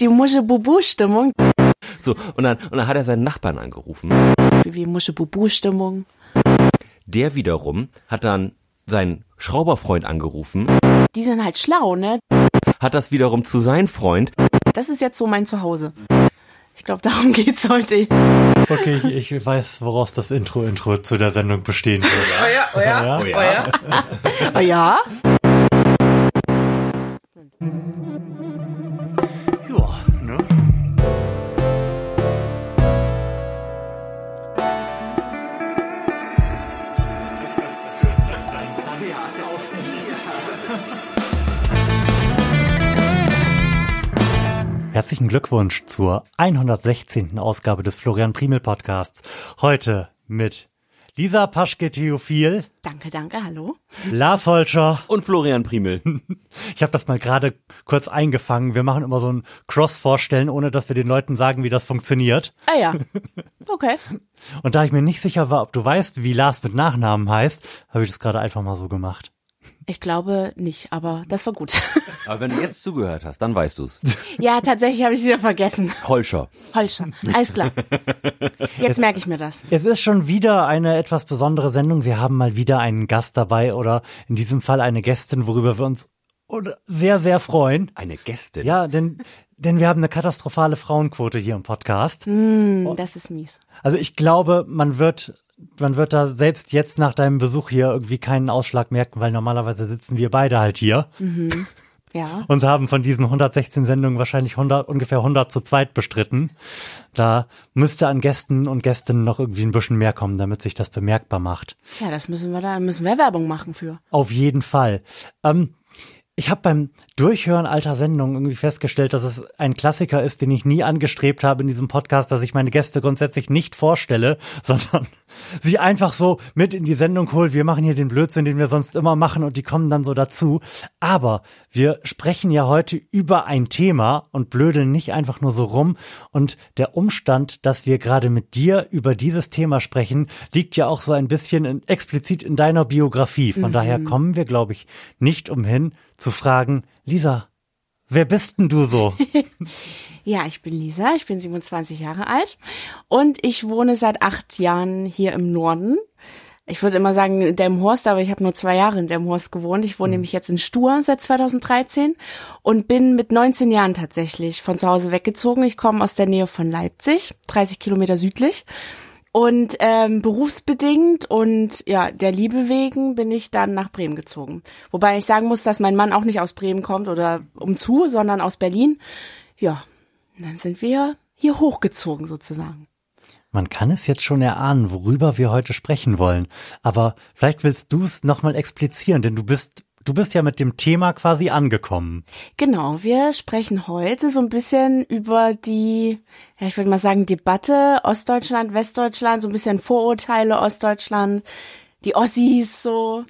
Die Musche-Bubu-Stimmung. So, und dann, und dann hat er seinen Nachbarn angerufen. Wie Musche-Bubu-Stimmung. Der wiederum hat dann seinen Schrauberfreund angerufen, Die sind halt schlau, ne? hat das wiederum zu seinem Freund. Das ist jetzt so mein Zuhause. Ich glaube, darum geht's heute. Okay, ich, ich weiß, woraus das Intro-Intro zu der Sendung bestehen würde. Oh ja, oh ja, Oh ja. oh ja. Ja, Herzlichen Glückwunsch zur 116. Ausgabe des Florian Primel Podcasts. Heute mit Lisa Paschke-Theophil, Danke, danke, hallo. Lars Holscher. Und Florian Primel. Ich habe das mal gerade kurz eingefangen. Wir machen immer so ein Cross-Vorstellen, ohne dass wir den Leuten sagen, wie das funktioniert. Ah ja. Okay. Und da ich mir nicht sicher war, ob du weißt, wie Lars mit Nachnamen heißt, habe ich das gerade einfach mal so gemacht. Ich glaube nicht, aber das war gut. Aber wenn du jetzt zugehört hast, dann weißt du's. ja, tatsächlich habe ich wieder vergessen. Holscher. Holscher. Alles klar. Jetzt merke ich mir das. Es ist schon wieder eine etwas besondere Sendung. Wir haben mal wieder einen Gast dabei oder in diesem Fall eine Gästin, worüber wir uns sehr, sehr freuen. Eine Gästin. Ja, denn, denn wir haben eine katastrophale Frauenquote hier im Podcast. Hm, das ist mies. Also ich glaube, man wird, man wird da selbst jetzt nach deinem Besuch hier irgendwie keinen Ausschlag merken, weil normalerweise sitzen wir beide halt hier Ja. und haben von diesen 116 Sendungen wahrscheinlich 100, ungefähr 100 zu zweit bestritten. Da müsste an Gästen und Gästinnen noch irgendwie ein bisschen mehr kommen, damit sich das bemerkbar macht. Ja, das müssen wir da, müssen wir Werbung machen für. Auf jeden Fall. Ähm, ich habe beim Durchhören alter Sendungen irgendwie festgestellt, dass es ein Klassiker ist, den ich nie angestrebt habe in diesem Podcast, dass ich meine Gäste grundsätzlich nicht vorstelle, sondern sie einfach so mit in die Sendung hole. Wir machen hier den Blödsinn, den wir sonst immer machen und die kommen dann so dazu. Aber wir sprechen ja heute über ein Thema und blödeln nicht einfach nur so rum. Und der Umstand, dass wir gerade mit dir über dieses Thema sprechen, liegt ja auch so ein bisschen in, explizit in deiner Biografie. Von daher kommen wir, glaube ich, nicht umhin zu fragen, Lisa, wer bist denn du so? Ja, ich bin Lisa, ich bin 27 Jahre alt und ich wohne seit acht Jahren hier im Norden. Ich würde immer sagen Delmhorst, aber ich habe nur zwei Jahre in Delmhorst gewohnt. Ich wohne nämlich jetzt in Stur seit 2013 und bin mit 19 Jahren tatsächlich von zu Hause weggezogen. Ich komme aus der Nähe von Leipzig, 30 Kilometer südlich. Und ähm, berufsbedingt und ja, der Liebe wegen bin ich dann nach Bremen gezogen. Wobei ich sagen muss, dass mein Mann auch nicht aus Bremen kommt oder umzu, sondern aus Berlin. Ja, dann sind wir hier hochgezogen sozusagen. Man kann es jetzt schon erahnen, worüber wir heute sprechen wollen. Aber vielleicht willst du es nochmal explizieren, denn du bist, du bist ja mit dem Thema quasi angekommen. Genau, wir sprechen heute so ein bisschen über die, ja, ich würde mal sagen, Debatte Ostdeutschland, Westdeutschland, so ein bisschen Vorurteile Ostdeutschland, die Ossis so.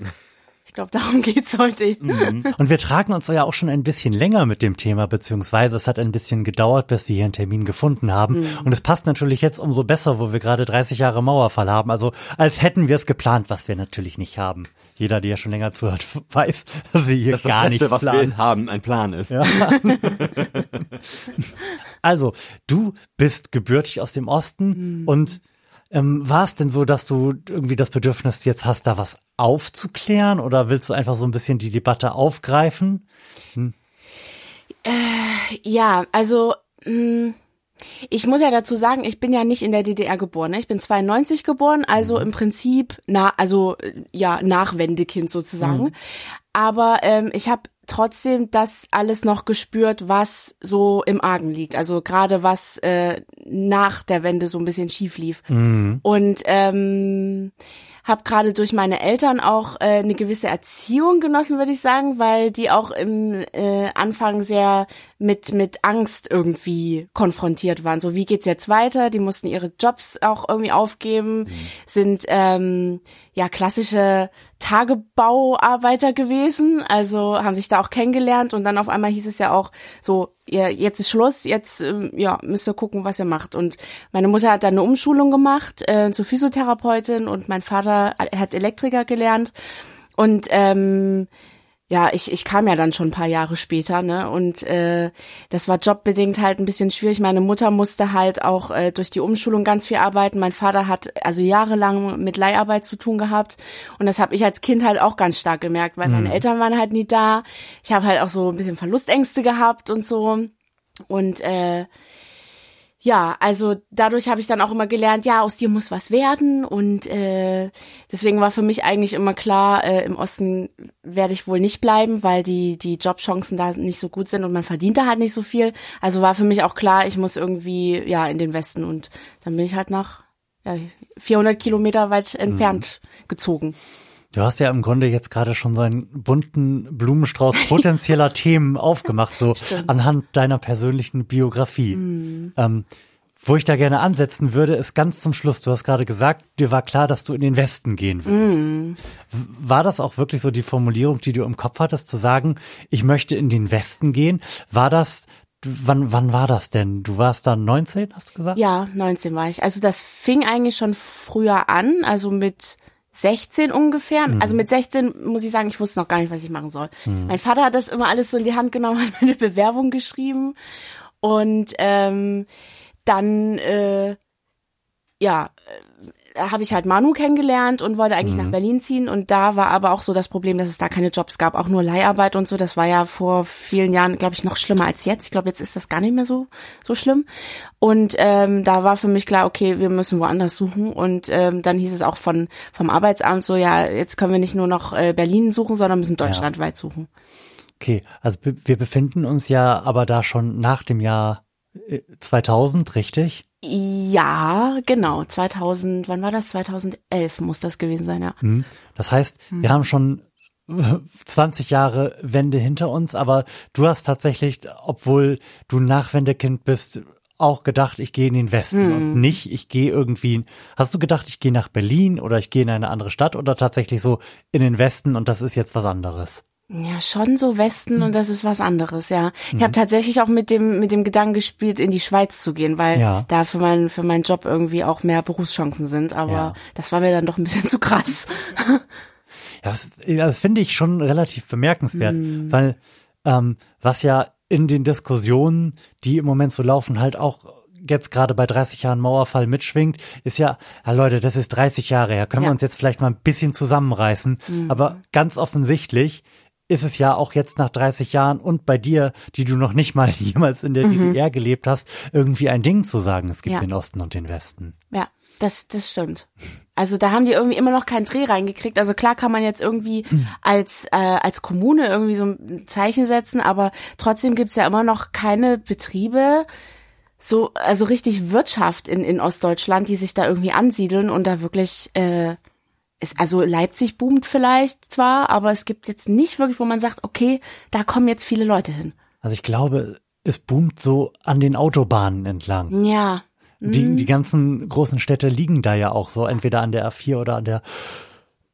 Ich glaube, darum geht's heute. Und wir tragen uns ja auch schon ein bisschen länger mit dem Thema, beziehungsweise es hat ein bisschen gedauert, bis wir hier einen Termin gefunden haben. Und es passt natürlich jetzt umso besser, wo wir gerade 30 Jahre Mauerfall haben. Also als hätten wir es geplant, was wir natürlich nicht haben. Jeder, der ja schon länger zuhört, weiß, dass wir hier Das gar das Beste, nichts was planen. wir haben, ein Plan ist. Also, du bist gebürtig aus dem Osten und ähm, war es denn so, dass du irgendwie das Bedürfnis jetzt hast, da was aufzuklären oder willst du einfach so ein bisschen die Debatte aufgreifen? Ja, also mh, ich muss ja dazu sagen, ich bin ja nicht in der DDR geboren. Ne? Ich bin 92 geboren, also im Prinzip na, also äh, ja Nachwendekind sozusagen. Aber ähm, ich habe trotzdem das alles noch gespürt, was so im Argen liegt. Also gerade was äh, nach der Wende so ein bisschen schief lief. Und ähm, habe gerade durch meine Eltern auch äh, eine gewisse Erziehung genossen, würde ich sagen, weil die auch im äh, Anfang sehr mit mit Angst irgendwie konfrontiert waren. So wie geht's jetzt weiter? Die mussten ihre Jobs auch irgendwie aufgeben, sind ähm, ja klassische Tagebauarbeiter gewesen, also haben sich da auch kennengelernt und dann auf einmal hieß es ja auch so, ja, jetzt ist Schluss, jetzt ähm, ja, müsst ihr gucken, was ihr macht. Und meine Mutter hat dann eine Umschulung gemacht äh, zur Physiotherapeutin und mein Vater hat Elektriker gelernt und ähm, ja, ich, ich kam ja dann schon ein paar Jahre später, ne? Und äh, das war jobbedingt halt ein bisschen schwierig. Meine Mutter musste halt auch äh, durch die Umschulung ganz viel arbeiten. Mein Vater hat also jahrelang mit Leiharbeit zu tun gehabt. Und das habe ich als Kind halt auch ganz stark gemerkt, weil meine Eltern waren halt nie da. Ich habe halt auch so ein bisschen Verlustängste gehabt und so. Und äh, ja, also dadurch habe ich dann auch immer gelernt, ja, aus dir muss was werden und äh, deswegen war für mich eigentlich immer klar, äh, im Osten werde ich wohl nicht bleiben, weil die die Jobchancen da nicht so gut sind und man verdient da halt nicht so viel. Also war für mich auch klar, ich muss irgendwie ja in den Westen und dann bin ich halt nach ja, 400 Kilometer weit entfernt mhm. gezogen. Du hast ja im Grunde jetzt gerade schon so einen bunten Blumenstrauß potenzieller Themen aufgemacht, so Stimmt. anhand deiner persönlichen Biografie. Mm. Ähm, wo ich da gerne ansetzen würde, ist ganz zum Schluss. Du hast gerade gesagt, dir war klar, dass du in den Westen gehen willst. Mm. War das auch wirklich so die Formulierung, die du im Kopf hattest, zu sagen, ich möchte in den Westen gehen? War das Wann, wann war das denn? Du warst da 19, hast du gesagt? Ja, 19 war ich. Also das fing eigentlich schon früher an, also mit 16 ungefähr. Mhm. Also mit 16 muss ich sagen, ich wusste noch gar nicht, was ich machen soll. Mhm. Mein Vater hat das immer alles so in die Hand genommen, hat meine Bewerbung geschrieben und ähm, dann äh, ja habe ich halt Manu kennengelernt und wollte eigentlich mhm. nach Berlin ziehen und da war aber auch so das Problem, dass es da keine Jobs gab, auch nur Leiharbeit und so. Das war ja vor vielen Jahren, glaube ich, noch schlimmer als jetzt. Ich glaube, jetzt ist das gar nicht mehr so so schlimm. Und ähm, da war für mich klar, okay, wir müssen woanders suchen. Und ähm, dann hieß es auch von vom Arbeitsamt so, ja, jetzt können wir nicht nur noch äh, Berlin suchen, sondern müssen deutschlandweit ja. suchen. Okay, also wir befinden uns ja aber da schon nach dem Jahr 2000, äh, richtig? Ja, genau. 2000, wann war das? 2011 muss das gewesen sein, ja. Mhm. Das heißt, mhm. wir haben schon 20 Jahre Wende hinter uns, aber du hast tatsächlich, obwohl du Nachwendekind bist, auch gedacht, ich gehe in den Westen mhm. und nicht, ich gehe irgendwie. Hast du gedacht, ich gehe nach Berlin oder ich gehe in eine andere Stadt oder tatsächlich so in den Westen und das ist jetzt was anderes? Ja, schon so Westen und das ist was anderes, ja. Ich habe mhm. tatsächlich auch mit dem mit dem Gedanken gespielt, in die Schweiz zu gehen, weil ja. da für meinen für meinen Job irgendwie auch mehr Berufschancen sind. Aber ja. das war mir dann doch ein bisschen zu krass. Ja, das, das finde ich schon relativ bemerkenswert, mm. weil ähm, was ja in den Diskussionen, die im Moment so laufen, halt auch jetzt gerade bei 30 Jahren Mauerfall mitschwingt, ist ja, ja Leute, das ist 30 Jahre her, können ja. wir uns jetzt vielleicht mal ein bisschen zusammenreißen. Mhm. Aber ganz offensichtlich ist es ja auch jetzt nach 30 Jahren und bei dir, die du noch nicht mal jemals in der mhm. DDR gelebt hast, irgendwie ein Ding zu sagen, es gibt ja. den Osten und den Westen. Ja, das, das stimmt. Also da haben die irgendwie immer noch keinen Dreh reingekriegt. Also klar kann man jetzt irgendwie mhm. als, äh, als Kommune irgendwie so ein Zeichen setzen, aber trotzdem gibt's ja immer noch keine Betriebe, so, also richtig Wirtschaft in, in Ostdeutschland, die sich da irgendwie ansiedeln und da wirklich äh, ist, also Leipzig boomt vielleicht zwar, aber es gibt jetzt nicht wirklich, wo man sagt, okay, da kommen jetzt viele Leute hin. Also ich glaube, es boomt so an den Autobahnen entlang. Ja. Die, mhm. die ganzen großen Städte liegen da ja auch so, entweder an der A4 oder an der,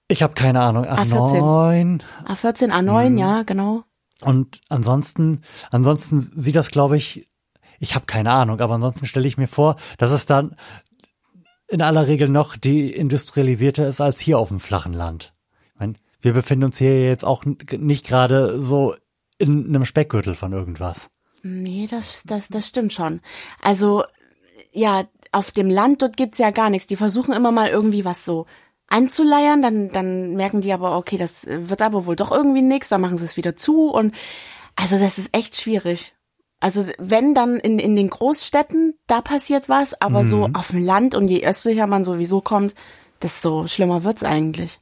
ich habe keine Ahnung, A9. A14, A9, mhm. ja, genau. Und ansonsten, ansonsten sieht das, glaube ich, ich habe keine Ahnung, aber ansonsten stelle ich mir vor, dass es dann in aller Regel noch die industrialisierte ist als hier auf dem flachen Land. Ich meine, wir befinden uns hier jetzt auch nicht gerade so in einem Speckgürtel von irgendwas. Nee, das, das, das stimmt schon. Also, ja, auf dem Land, dort gibt's ja gar nichts. Die versuchen immer mal irgendwie was so anzuleiern, dann, dann merken die aber, okay, das wird aber wohl doch irgendwie nix, dann machen sie es wieder zu und also das ist echt schwierig. Also wenn dann in, in den Großstädten, da passiert was, aber mhm. so auf dem Land und je östlicher man sowieso kommt, desto schlimmer wird's eigentlich.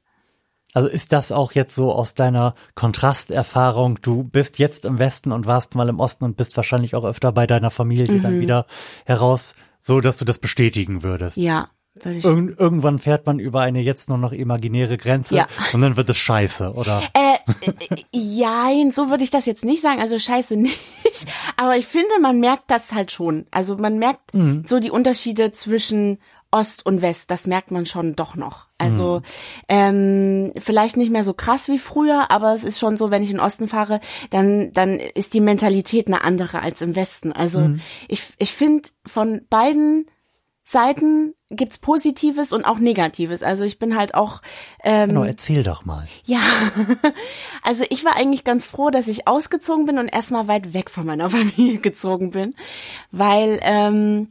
Also ist das auch jetzt so aus deiner Kontrasterfahrung? Du bist jetzt im Westen und warst mal im Osten und bist wahrscheinlich auch öfter bei deiner Familie mhm. dann wieder heraus, so dass du das bestätigen würdest. Ja, Ir irgendwann fährt man über eine jetzt nur noch imaginäre Grenze ja. und dann wird es scheiße, oder? Äh, äh, ja, so würde ich das jetzt nicht sagen. Also scheiße nicht. Aber ich finde, man merkt das halt schon. Also man merkt mhm. so die Unterschiede zwischen Ost und West. Das merkt man schon doch noch. Also mhm. ähm, vielleicht nicht mehr so krass wie früher, aber es ist schon so, wenn ich in den Osten fahre, dann dann ist die Mentalität eine andere als im Westen. Also mhm. ich ich finde von beiden Seiten gibt's Positives und auch Negatives. Also ich bin halt auch ähm, Genau, erzähl doch mal. ja, also ich war eigentlich ganz froh, dass ich ausgezogen bin und erstmal weit weg von meiner Familie gezogen bin, weil ähm,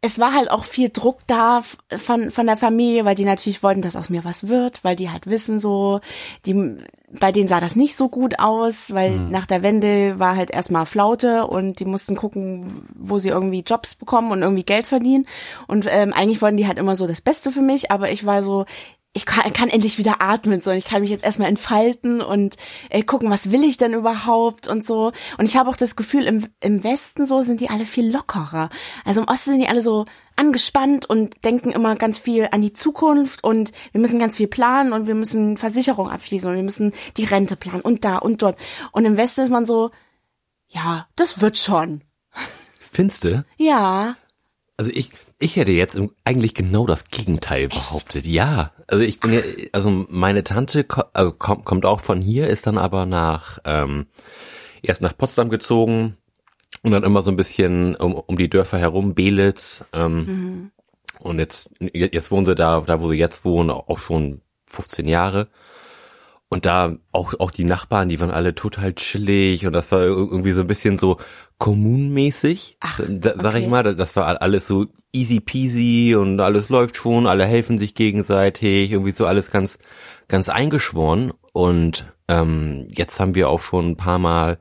es war halt auch viel Druck da von von der Familie, weil die natürlich wollten, dass aus mir was wird, weil die halt wissen so, die bei denen sah das nicht so gut aus, weil nach der Wende war halt erstmal Flaute und die mussten gucken, wo sie irgendwie Jobs bekommen und irgendwie Geld verdienen. Und ähm, eigentlich wollten die halt immer so das Beste für mich, aber ich war so ich kann, kann endlich wieder atmen, so ich kann mich jetzt erstmal entfalten und äh, gucken, was will ich denn überhaupt und so. Und ich habe auch das Gefühl, im, im Westen so sind die alle viel lockerer. Also im Osten sind die alle so angespannt und denken immer ganz viel an die Zukunft und wir müssen ganz viel planen und wir müssen Versicherung abschließen und wir müssen die Rente planen und da und dort. Und im Westen ist man so, ja, das wird schon. Findste? Ja. Also ich, ich hätte jetzt eigentlich genau das Gegenteil behauptet. Ja, also ich bin ja, also meine Tante also kommt, kommt auch von hier, ist dann aber nach ähm, erst nach Potsdam gezogen und dann immer so ein bisschen um, um die Dörfer herum, Belitz. Ähm, Und jetzt jetzt wohnen sie da, da wo sie jetzt wohnen, auch schon 15 Jahre. Und da auch, auch die Nachbarn, die waren alle total chillig und das war irgendwie so ein bisschen so kommunmäßig, Ach, da, sag ich okay. mal. Das war alles so easy peasy und alles läuft schon, alle helfen sich gegenseitig, irgendwie so alles ganz, ganz eingeschworen. Und ähm, jetzt haben wir auch schon ein paar Mal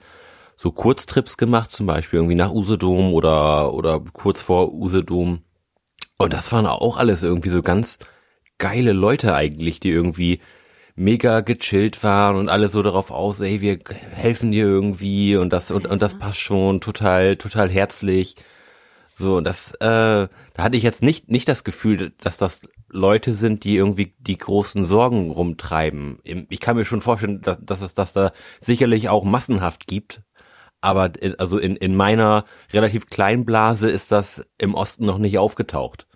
so Kurztrips gemacht, zum Beispiel irgendwie nach Usedom oder, oder kurz vor Usedom. Und das waren auch alles irgendwie so ganz geile Leute eigentlich, die irgendwie mega gechillt waren und alle so darauf aus, ey, wir helfen dir irgendwie und das und, und das passt schon, total, total herzlich. So, und das, äh, da hatte ich jetzt nicht, nicht das Gefühl, dass das Leute sind, die irgendwie die großen Sorgen rumtreiben. Ich kann mir schon vorstellen, dass, dass es das da sicherlich auch massenhaft gibt. Aber in, also in, in meiner relativ kleinen Blase ist das im Osten noch nicht aufgetaucht.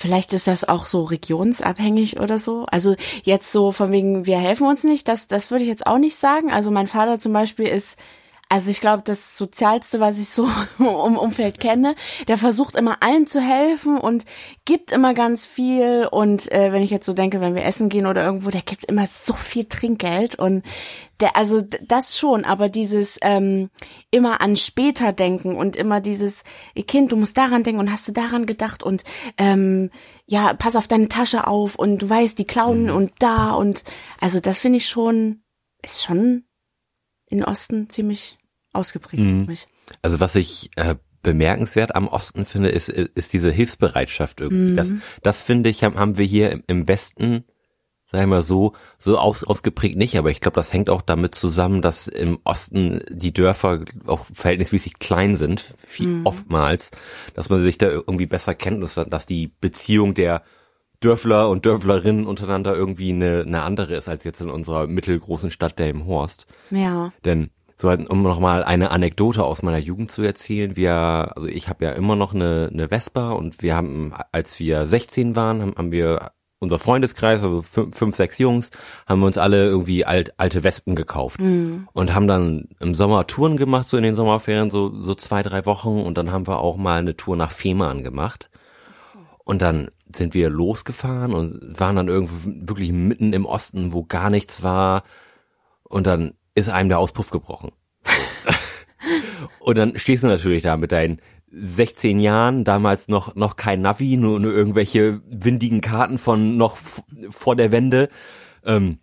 Vielleicht ist das auch so regionsabhängig oder so. Also jetzt so von wegen, wir helfen uns nicht, das, das würde ich jetzt auch nicht sagen. Also mein Vater zum Beispiel ist, also ich glaube, das Sozialste, was ich so im Umfeld kenne, der versucht immer allen zu helfen und gibt immer ganz viel. Und äh, wenn ich jetzt so denke, wenn wir essen gehen oder irgendwo, der gibt immer so viel Trinkgeld und der, also das schon, aber dieses ähm, immer an später denken und immer dieses "Ey, Kind, du musst daran denken und hast du daran gedacht? und ähm, ja, pass auf deine Tasche auf und du weißt, die klauen und da. Und also das finde ich schon, ist schon in Osten ziemlich ausgeprägt. Mhm. glaub ich. Also was ich äh, bemerkenswert am Osten finde, ist, ist diese Hilfsbereitschaft irgendwie. Das, das finde ich, haben, haben wir hier im, Westen, sagen wir mal so, so aus, ausgeprägt nicht, aber ich glaube, das hängt auch damit zusammen, dass im Osten die Dörfer auch verhältnismäßig klein sind, viel, oftmals, dass man sich da irgendwie besser kennt, dass, dass die Beziehung der Dörfler und Dörflerinnen untereinander irgendwie eine, eine andere ist als jetzt in unserer mittelgroßen Stadt Delmenhorst. Ja. Denn so halt, um noch mal eine Anekdote aus meiner Jugend zu erzählen, wir, also ich habe ja immer noch eine, eine Vespa und wir haben, als wir 16 waren, haben, haben wir unser Freundeskreis, also fünf, fünf, sechs Jungs, haben wir uns alle irgendwie alt, alte Wespen gekauft und haben dann im Sommer Touren gemacht, so in den Sommerferien, so, so zwei, drei Wochen und dann haben wir auch mal eine Tour nach Fehmarn gemacht. Und dann sind wir losgefahren und waren dann irgendwo wirklich mitten im Osten, wo gar nichts war. Und dann ist einem der Auspuff gebrochen. Und dann stehst du natürlich da mit deinen 16 Jahren, damals noch, noch kein Navi, nur, nur irgendwelche windigen Karten von noch vor der Wende. Ähm,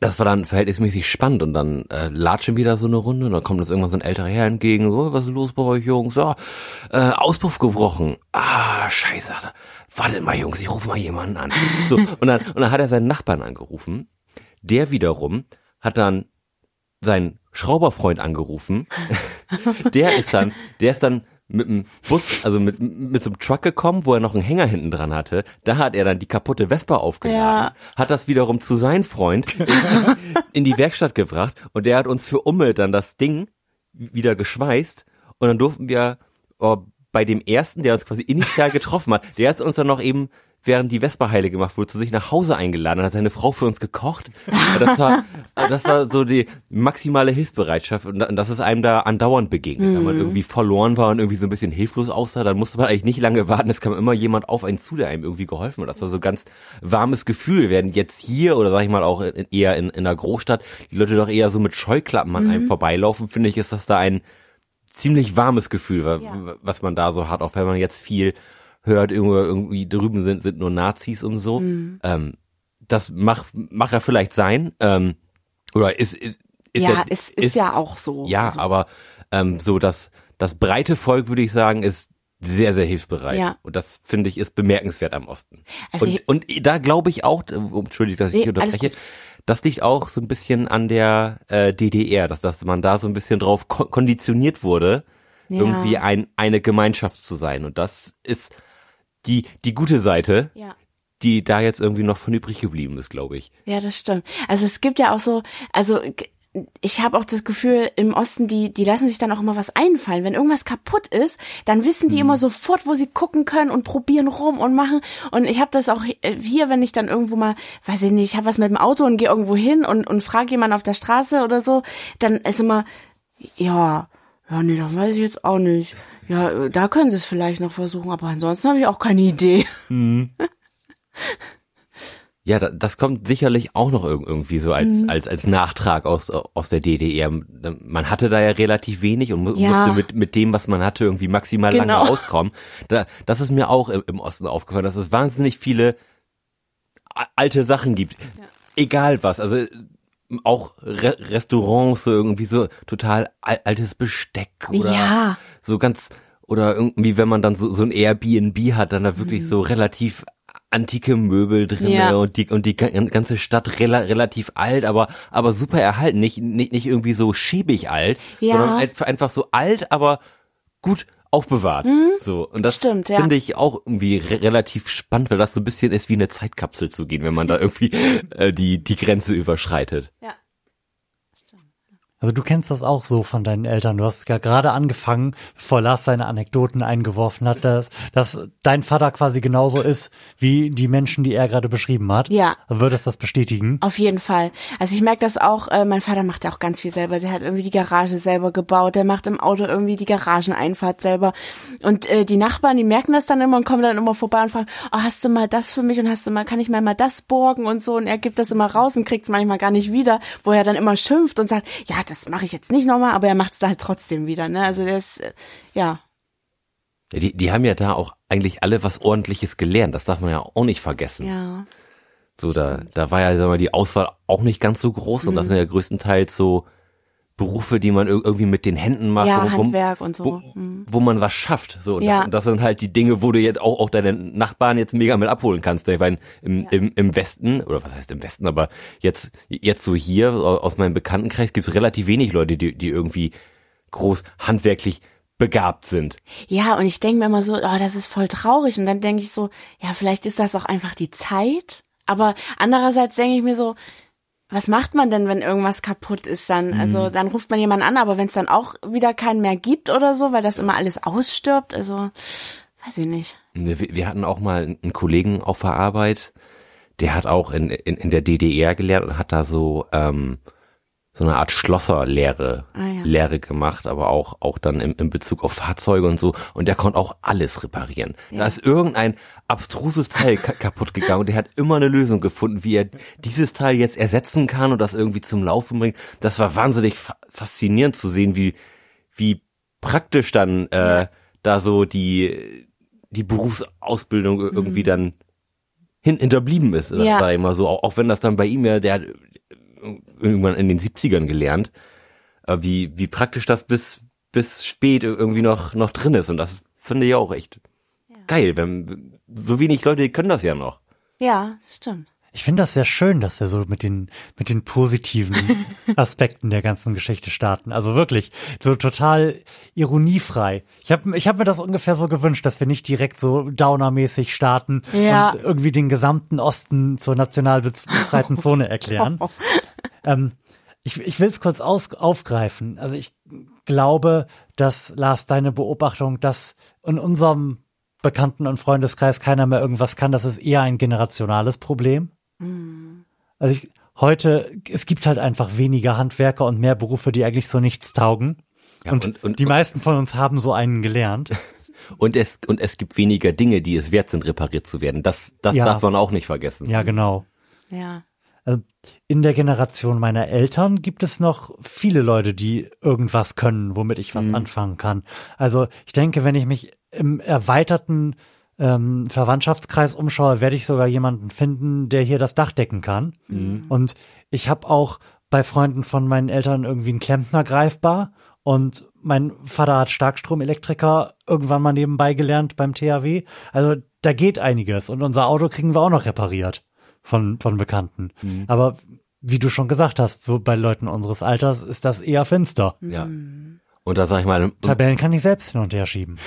das war dann verhältnismäßig spannend und dann äh, latschen wieder so eine Runde und dann kommt uns irgendwann so ein älterer Herr entgegen, so, was ist los bei euch Jungs? Ja, äh, Auspuff gebrochen. Ah, scheiße. Wartet mal Jungs, ich rufe mal jemanden an. So, und dann, und dann hat er seinen Nachbarn angerufen. Der wiederum hat dann seinen Schrauberfreund angerufen. der ist dann, der ist dann mit dem Bus, also mit, mit so einem Truck gekommen, wo er noch einen Hänger hinten dran hatte. Da hat er dann die kaputte Vespa aufgeladen, Ja. hat das wiederum zu seinem Freund in die Werkstatt gebracht und der hat uns für Umme dann das Ding wieder geschweißt und dann durften wir oh, bei dem ersten, der uns quasi initial getroffen hat, der hat uns dann noch eben während die Vesperheile gemacht wurde, zu sich nach Hause eingeladen und hat seine Frau für uns gekocht. Das war, das war so die maximale Hilfsbereitschaft und das ist einem da andauernd begegnet. Wenn man irgendwie verloren war und irgendwie so ein bisschen hilflos aussah, dann musste man eigentlich nicht lange warten. Es kam immer jemand auf einen zu, der einem irgendwie geholfen hat. Das war so ein ganz warmes Gefühl. Während jetzt hier oder sag ich mal auch in, eher in, in einer Großstadt die Leute doch eher so mit Scheuklappen an einem vorbeilaufen, finde ich, ist das da ein ziemlich warmes Gefühl, Ja. was man da so hat, auch wenn man jetzt viel hört, irgendwo- irgendwie drüben sind, sind nur Nazis und so. Mhm. Ähm, das mag, mag ja vielleicht sein. Ähm, oder ist, ist, ist ja, ja, es ist, ja auch so. ja, Also, aber ähm, so das, das breite Volk, würde ich sagen, ist sehr, sehr hilfsbereit. Ja. Und das finde ich ist bemerkenswert am Osten. Also und, und da glaube ich auch, entschuldige, dass ich Nee, unterbreche, das liegt auch so ein bisschen an der äh, DDR, dass, dass man da so ein bisschen drauf ko konditioniert wurde, Ja. irgendwie ein, eine Gemeinschaft zu sein. Und das ist die, die gute Seite, ja. die da jetzt irgendwie noch von übrig geblieben ist, glaube ich. Ja, das stimmt. Also es gibt ja auch so, also ich habe auch das Gefühl, im Osten, die, die lassen sich dann auch immer was einfallen. Wenn irgendwas kaputt ist, dann wissen die immer sofort, wo sie gucken können und probieren rum und machen. Und ich habe das auch äh, hier, wenn ich dann irgendwo mal, weiß ich nicht, ich habe was mit dem Auto und gehe irgendwo hin und, und frage jemanden auf der Straße oder so, dann ist immer, ja, ja, nee, das weiß ich jetzt auch nicht. Ja, äh, da können sie es vielleicht noch versuchen, aber ansonsten habe ich auch keine Idee. Ja, da, das kommt sicherlich auch noch irg- irgendwie so als, Mhm. als, als Nachtrag aus, aus der DDR. Man hatte da ja relativ wenig und Ja. musste mit, mit dem, was man hatte, irgendwie maximal Genau. lange auskommen. Da, das ist mir auch im, im Osten aufgefallen, dass es wahnsinnig viele alte Sachen gibt. Egal was, also auch Re Restaurants, so irgendwie so total al altes Besteck oder Ja. So ganz oder irgendwie, wenn man dann so, so ein Airbnb hat, dann da wirklich so relativ antike Möbel drin Mhm. Ja. und die und die ga- ganze Stadt rela relativ alt, aber aber super erhalten, nicht nicht nicht irgendwie so schäbig alt, Ja. sondern einfach, so alt, aber gut aufbewahrt. So und das Mhm. Stimmt, ja. finde ich auch irgendwie re relativ spannend, weil das so ein bisschen ist wie eine Zeitkapsel zu gehen, wenn man da irgendwie äh, die die Grenze überschreitet. Ja. Also du kennst das auch so von deinen Eltern. Du hast ja gerade angefangen, bevor Lars seine Anekdoten eingeworfen hat, dass, dass dein Vater quasi genauso ist wie die Menschen, die er gerade beschrieben hat. Ja. Würdest das bestätigen? Auf jeden Fall. Also ich merke das auch, äh, mein Vater macht ja auch ganz viel selber. Der hat irgendwie die Garage selber gebaut, der macht im Auto irgendwie die Garageneinfahrt selber. Und äh, die Nachbarn, die merken das dann immer und kommen dann immer vorbei und fragen, oh, hast du mal das für mich und hast du mal, kann ich mal mal das borgen und so. Und er gibt das immer raus und kriegt es manchmal gar nicht wieder, wo er dann immer schimpft und sagt, ja, das mache ich jetzt nicht nochmal, aber er macht es halt trotzdem wieder. Ne? Also der ist, äh, ja, die, die haben ja da auch eigentlich alle was ordentliches gelernt, das darf man ja auch nicht vergessen. ja. So, da, da war ja sag mal, die Auswahl auch nicht ganz so groß und Mhm. das sind ja größtenteils so Berufe, die man ir- irgendwie mit den Händen macht, Ja, wo, wo, Handwerk und so. wo, Mhm. wo man was schafft. So, und, Ja. das, und das sind halt die Dinge, wo du jetzt auch, auch deine Nachbarn jetzt mega mit abholen kannst. Ich meine, im, im, im Westen, oder was heißt im Westen, aber jetzt, jetzt so hier au- aus meinem Bekanntenkreis gibt es relativ wenig Leute, die, die irgendwie groß handwerklich begabt sind. Ja, und ich denke mir immer so, oh, das ist voll traurig. Und dann denke ich so, ja, vielleicht ist das auch einfach die Zeit. Aber andererseits denke ich mir so, was macht man denn, wenn irgendwas kaputt ist dann? Also dann ruft man jemanden an, aber wenn es dann auch wieder keinen mehr gibt oder so, weil das immer alles ausstirbt, also weiß ich nicht. Wir, wir hatten auch mal einen Kollegen auf der Arbeit, der hat auch in, in, in der DDR gelernt und hat da so ähm, so eine Art Schlosserlehre Ah, ja. Lehre gemacht, aber auch auch dann im, im Bezug auf Fahrzeuge und so. Und der konnte auch alles reparieren. Da ist irgendein abstruses Teil ka kaputt gegangen und der hat immer eine Lösung gefunden, wie er dieses Teil jetzt ersetzen kann und das irgendwie zum Laufen bringt. Das war wahnsinnig fa faszinierend zu sehen, wie wie praktisch dann äh, da so die die Berufsausbildung irgendwie dann hin, hinterblieben ist, Ja. sag ich mal so. Auch, auch wenn das dann bei ihm ja, der irgendwann in den 70ern gelernt, äh, wie, wie praktisch das bis, bis spät irgendwie noch, noch drin ist. Und das finde ich auch echt geil. Wenn, so wenig Leute können das ja noch. Ja, stimmt. Ich finde das sehr schön, dass wir so mit den, mit den positiven Aspekten der ganzen Geschichte starten. Also wirklich, so total ironiefrei. Ich habe ich hab mir das ungefähr so gewünscht, dass wir nicht direkt so downermäßig starten Ja. und irgendwie den gesamten Osten zur national befreiten Zone erklären. ähm, ich, ich will es kurz aus, aufgreifen. Also ich glaube, dass Lars deine Beobachtung, dass in unserem Bekannten- und Freundeskreis keiner mehr irgendwas kann, das ist eher ein generationales Problem. Also ich, heute, es gibt halt einfach weniger Handwerker und mehr Berufe, die eigentlich so nichts taugen. Ja, und, und- und- die meisten von uns haben so einen gelernt. Und es, und es gibt weniger Dinge, die es wert sind, repariert zu werden. Das, das Ja. darf man auch nicht vergessen. Ja, genau. Ja. Also in der Generation meiner Eltern gibt es noch viele Leute, die irgendwas können, womit ich was anfangen kann. Also ich denke, wenn ich mich im erweiterten ähm, Verwandtschaftskreis umschaue, werde ich sogar jemanden finden, der hier das Dach decken kann. Und ich habe auch bei Freunden von meinen Eltern irgendwie einen Klempner greifbar. Und mein Vater hat Starkstromelektriker irgendwann mal nebenbei gelernt beim THW. Also da geht einiges. Und unser Auto kriegen wir auch noch repariert von, von Bekannten. Aber wie du schon gesagt hast, so bei Leuten unseres Alters ist das eher finster. Ja. Und da sag ich mal, Tabellen kann ich selbst hin und her schieben.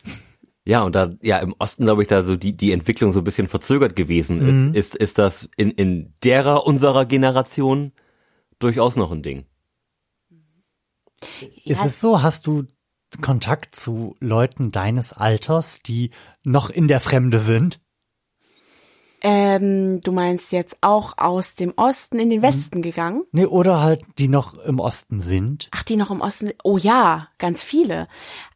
ja, und da, ja, im Osten, glaube ich, da so die, die Entwicklung so ein bisschen verzögert gewesen ist, ist, ist das in, in derer unserer Generation durchaus noch ein Ding. Ist Ja, es so, hast du Kontakt zu Leuten deines Alters, die noch in der Fremde sind? Ähm, du meinst jetzt auch aus dem Osten in den Westen gegangen? Nee, oder halt, die noch im Osten sind? Ach, die noch im Osten sind? Oh ja, ganz viele.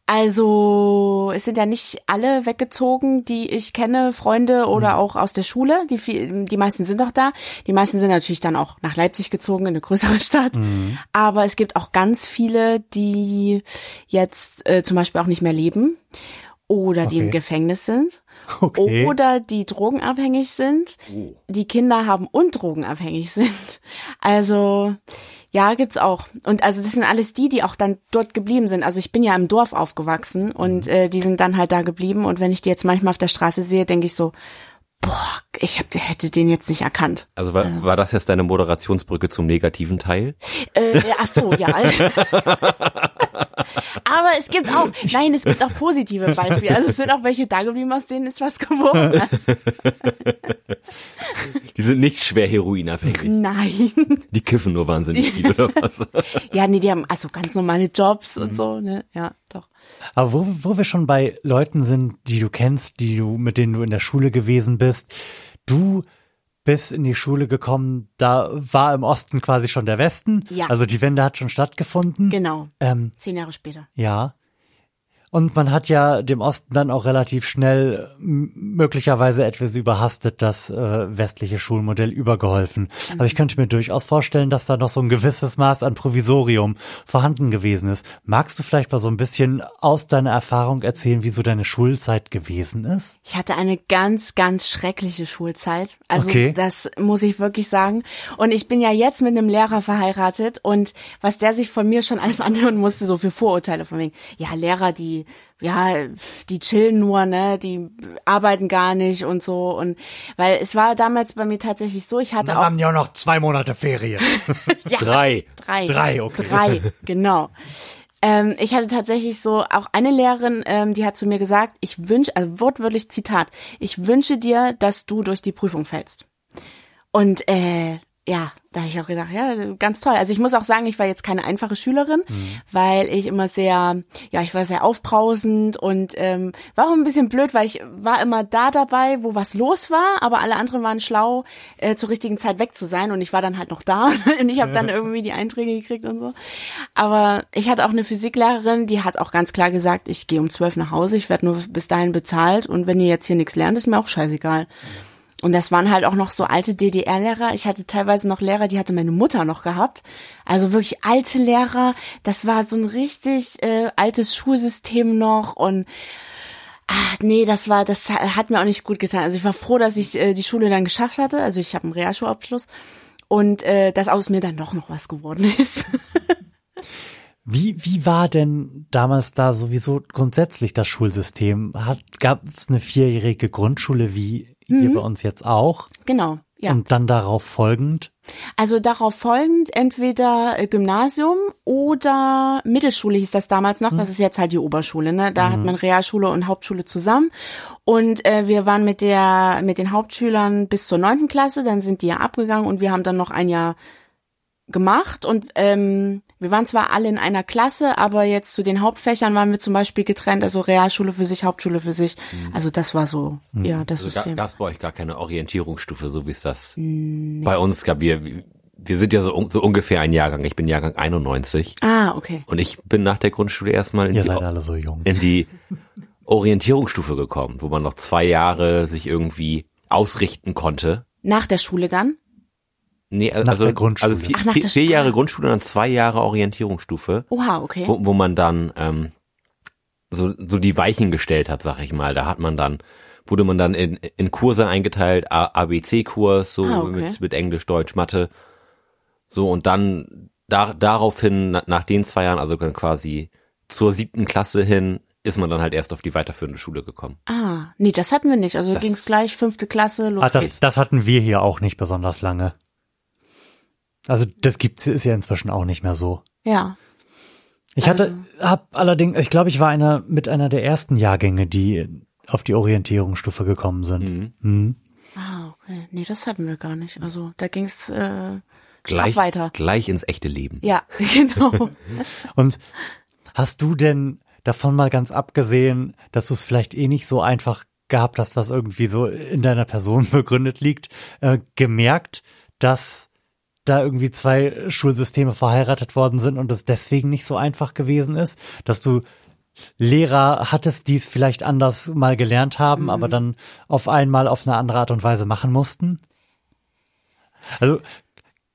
Also, es sind ja nicht alle weggezogen, die ich kenne, Freunde oder auch aus der Schule. Die, viel, die meisten sind doch da. Die meisten sind natürlich dann auch nach Leipzig gezogen, in eine größere Stadt. Aber es gibt auch ganz viele, die jetzt äh, zum Beispiel auch nicht mehr leben oder die im Okay. Gefängnis sind Okay. oder die drogenabhängig sind, die Kinder haben und drogenabhängig sind. Also ja, gibt's auch. Und also das sind alles die, die auch dann dort geblieben sind. Also ich bin ja im Dorf aufgewachsen und äh, die sind dann halt da geblieben. Und wenn ich die jetzt manchmal auf der Straße sehe, denke ich so, boah, ich hab, hätte den jetzt nicht erkannt. Also war, war das jetzt deine Moderationsbrücke zum negativen Teil? Äh, ach so, ja. Aber es gibt auch, nein, es gibt auch positive Beispiele. Also es sind auch welche da geblieben, aus denen ist was geworden. Die sind nicht schwer heroinabhängig. nein. Die kiffen nur wahnsinnig viel oder was? Ja, nee, die haben also ganz normale Jobs und so, ne? Ja, doch. Aber wo, wo wir schon bei Leuten sind, die du kennst, die du, mit denen du in der Schule gewesen bist, du bist in die Schule gekommen, da war im Osten quasi schon der Westen. Ja. Also die Wende hat schon stattgefunden. Genau. Ähm, Zehn Jahre später. ja. Und man hat ja dem Osten dann auch relativ schnell möglicherweise etwas überhastet das äh, westliche Schulmodell übergeholfen. Aber ich könnte mir durchaus vorstellen, dass da noch so ein gewisses Maß an Provisorium vorhanden gewesen ist. Magst du vielleicht mal so ein bisschen aus deiner Erfahrung erzählen, wie so deine Schulzeit gewesen ist? Ich hatte eine ganz, ganz schreckliche Schulzeit. Also Okay. das muss ich wirklich sagen. Und ich bin ja jetzt mit einem Lehrer verheiratet und was der sich von mir schon alles anhören musste, so für Vorurteile von wegen, ja, Lehrer, die, ja, die chillen nur, ne, die arbeiten gar nicht und so. Und weil es war damals bei mir tatsächlich so, ich hatte auch ja noch zwei Monate Ferien. ja, Drei. Drei. Drei, okay. Drei, genau. Ähm, ich hatte tatsächlich so auch eine Lehrerin, ähm, die hat zu mir gesagt, ich wünsche, also wortwörtlich Zitat, ich wünsche dir, dass du durch die Prüfung fällst. Und äh, ja, da habe ich auch gedacht, ja, ganz toll. Also ich muss auch sagen, ich war jetzt keine einfache Schülerin, weil ich immer sehr, ja, ich war sehr aufbrausend und ähm, war auch ein bisschen blöd, weil ich war immer da dabei, wo was los war, aber alle anderen waren schlau, äh, zur richtigen Zeit weg zu sein und ich war dann halt noch da und ich habe dann irgendwie die Einträge gekriegt und so. Aber ich hatte auch eine Physiklehrerin, die hat auch ganz klar gesagt, ich gehe um zwölf nach Hause, ich werde nur bis dahin bezahlt und wenn ihr jetzt hier nichts lernt, ist mir auch scheißegal. Und das waren halt auch noch so alte DDR-Lehrer. Ich hatte teilweise noch Lehrer, die hatte meine Mutter noch gehabt. Also wirklich alte Lehrer. Das war so ein richtig äh, altes Schulsystem noch und ach, nee, das war, das hat mir auch nicht gut getan. Also ich war froh, dass ich äh, die Schule dann geschafft hatte. Also ich habe einen Realschulabschluss und äh, dass aus mir dann doch noch was geworden ist. Wie, wie war denn damals da sowieso grundsätzlich das Schulsystem? Gab es eine vierjährige Grundschule wie ihr bei uns jetzt auch? genau, ja. Und dann darauf folgend? Also darauf folgend entweder äh, Gymnasium oder Mittelschule hieß das damals noch. Das ist jetzt halt die Oberschule. Ne? Da hat man Realschule und Hauptschule zusammen. Und äh, wir waren mit der mit den Hauptschülern bis zur neunten Klasse. Dann sind die ja abgegangen und wir haben dann noch ein Jahr gemacht und ähm, Wir waren zwar alle in einer Klasse, aber jetzt zu den Hauptfächern waren wir zum Beispiel getrennt, also Realschule für sich, Hauptschule für sich. Also das war so, ja, das Also System. gab es bei euch gar keine Orientierungsstufe, so wie es das bei uns gab. Wir, wir sind ja so, so ungefähr ein Jahrgang. Ich bin Jahrgang 91 Ah, okay. und ich bin nach der Grundschule erstmal in Ihr die, seid alle so jung. in die Orientierungsstufe gekommen, wo man noch zwei Jahre sich irgendwie ausrichten konnte. Nach der Schule dann? Nee, Nach also, der Grundschule. also vier, Ach, nach vier, der vier. Jahre Grundschule und dann zwei Jahre Orientierungsstufe, Oha, okay. wo, wo man dann ähm, so, so die Weichen gestellt hat, sag ich mal. Da hat man dann, wurde man dann in, in Kurse eingeteilt, A- ABC-Kurs, so Ah, okay. mit, mit Englisch, Deutsch, Mathe. So, und dann da, daraufhin, na, nach den zwei Jahren, also dann quasi zur siebten Klasse hin, ist man dann halt erst auf die weiterführende Schule gekommen. Ah, nee, das hatten wir nicht. Also Das- ging's gleich, fünfte Klasse, los Ah, das, geht's. das hatten wir hier auch nicht besonders lange. Also das gibt's ist ja inzwischen auch nicht mehr so. Ja. Ich hatte, hab allerdings, ich glaube, ich war einer mit einer der ersten Jahrgänge, die auf die Orientierungsstufe gekommen sind. Mhm. Ah, okay. Nee, das hatten wir gar nicht. Also da ging's äh, Gleich, weiter. gleich ins echte Leben. Ja, genau. Und hast du denn davon mal ganz abgesehen, dass du es vielleicht eh nicht so einfach gehabt hast, was irgendwie so in deiner Person begründet liegt, äh, gemerkt, dass da irgendwie zwei Schulsysteme verheiratet worden sind und es deswegen nicht so einfach gewesen ist, dass du Lehrer hattest, die es vielleicht anders mal gelernt haben, aber dann auf einmal auf eine andere Art und Weise machen mussten? Also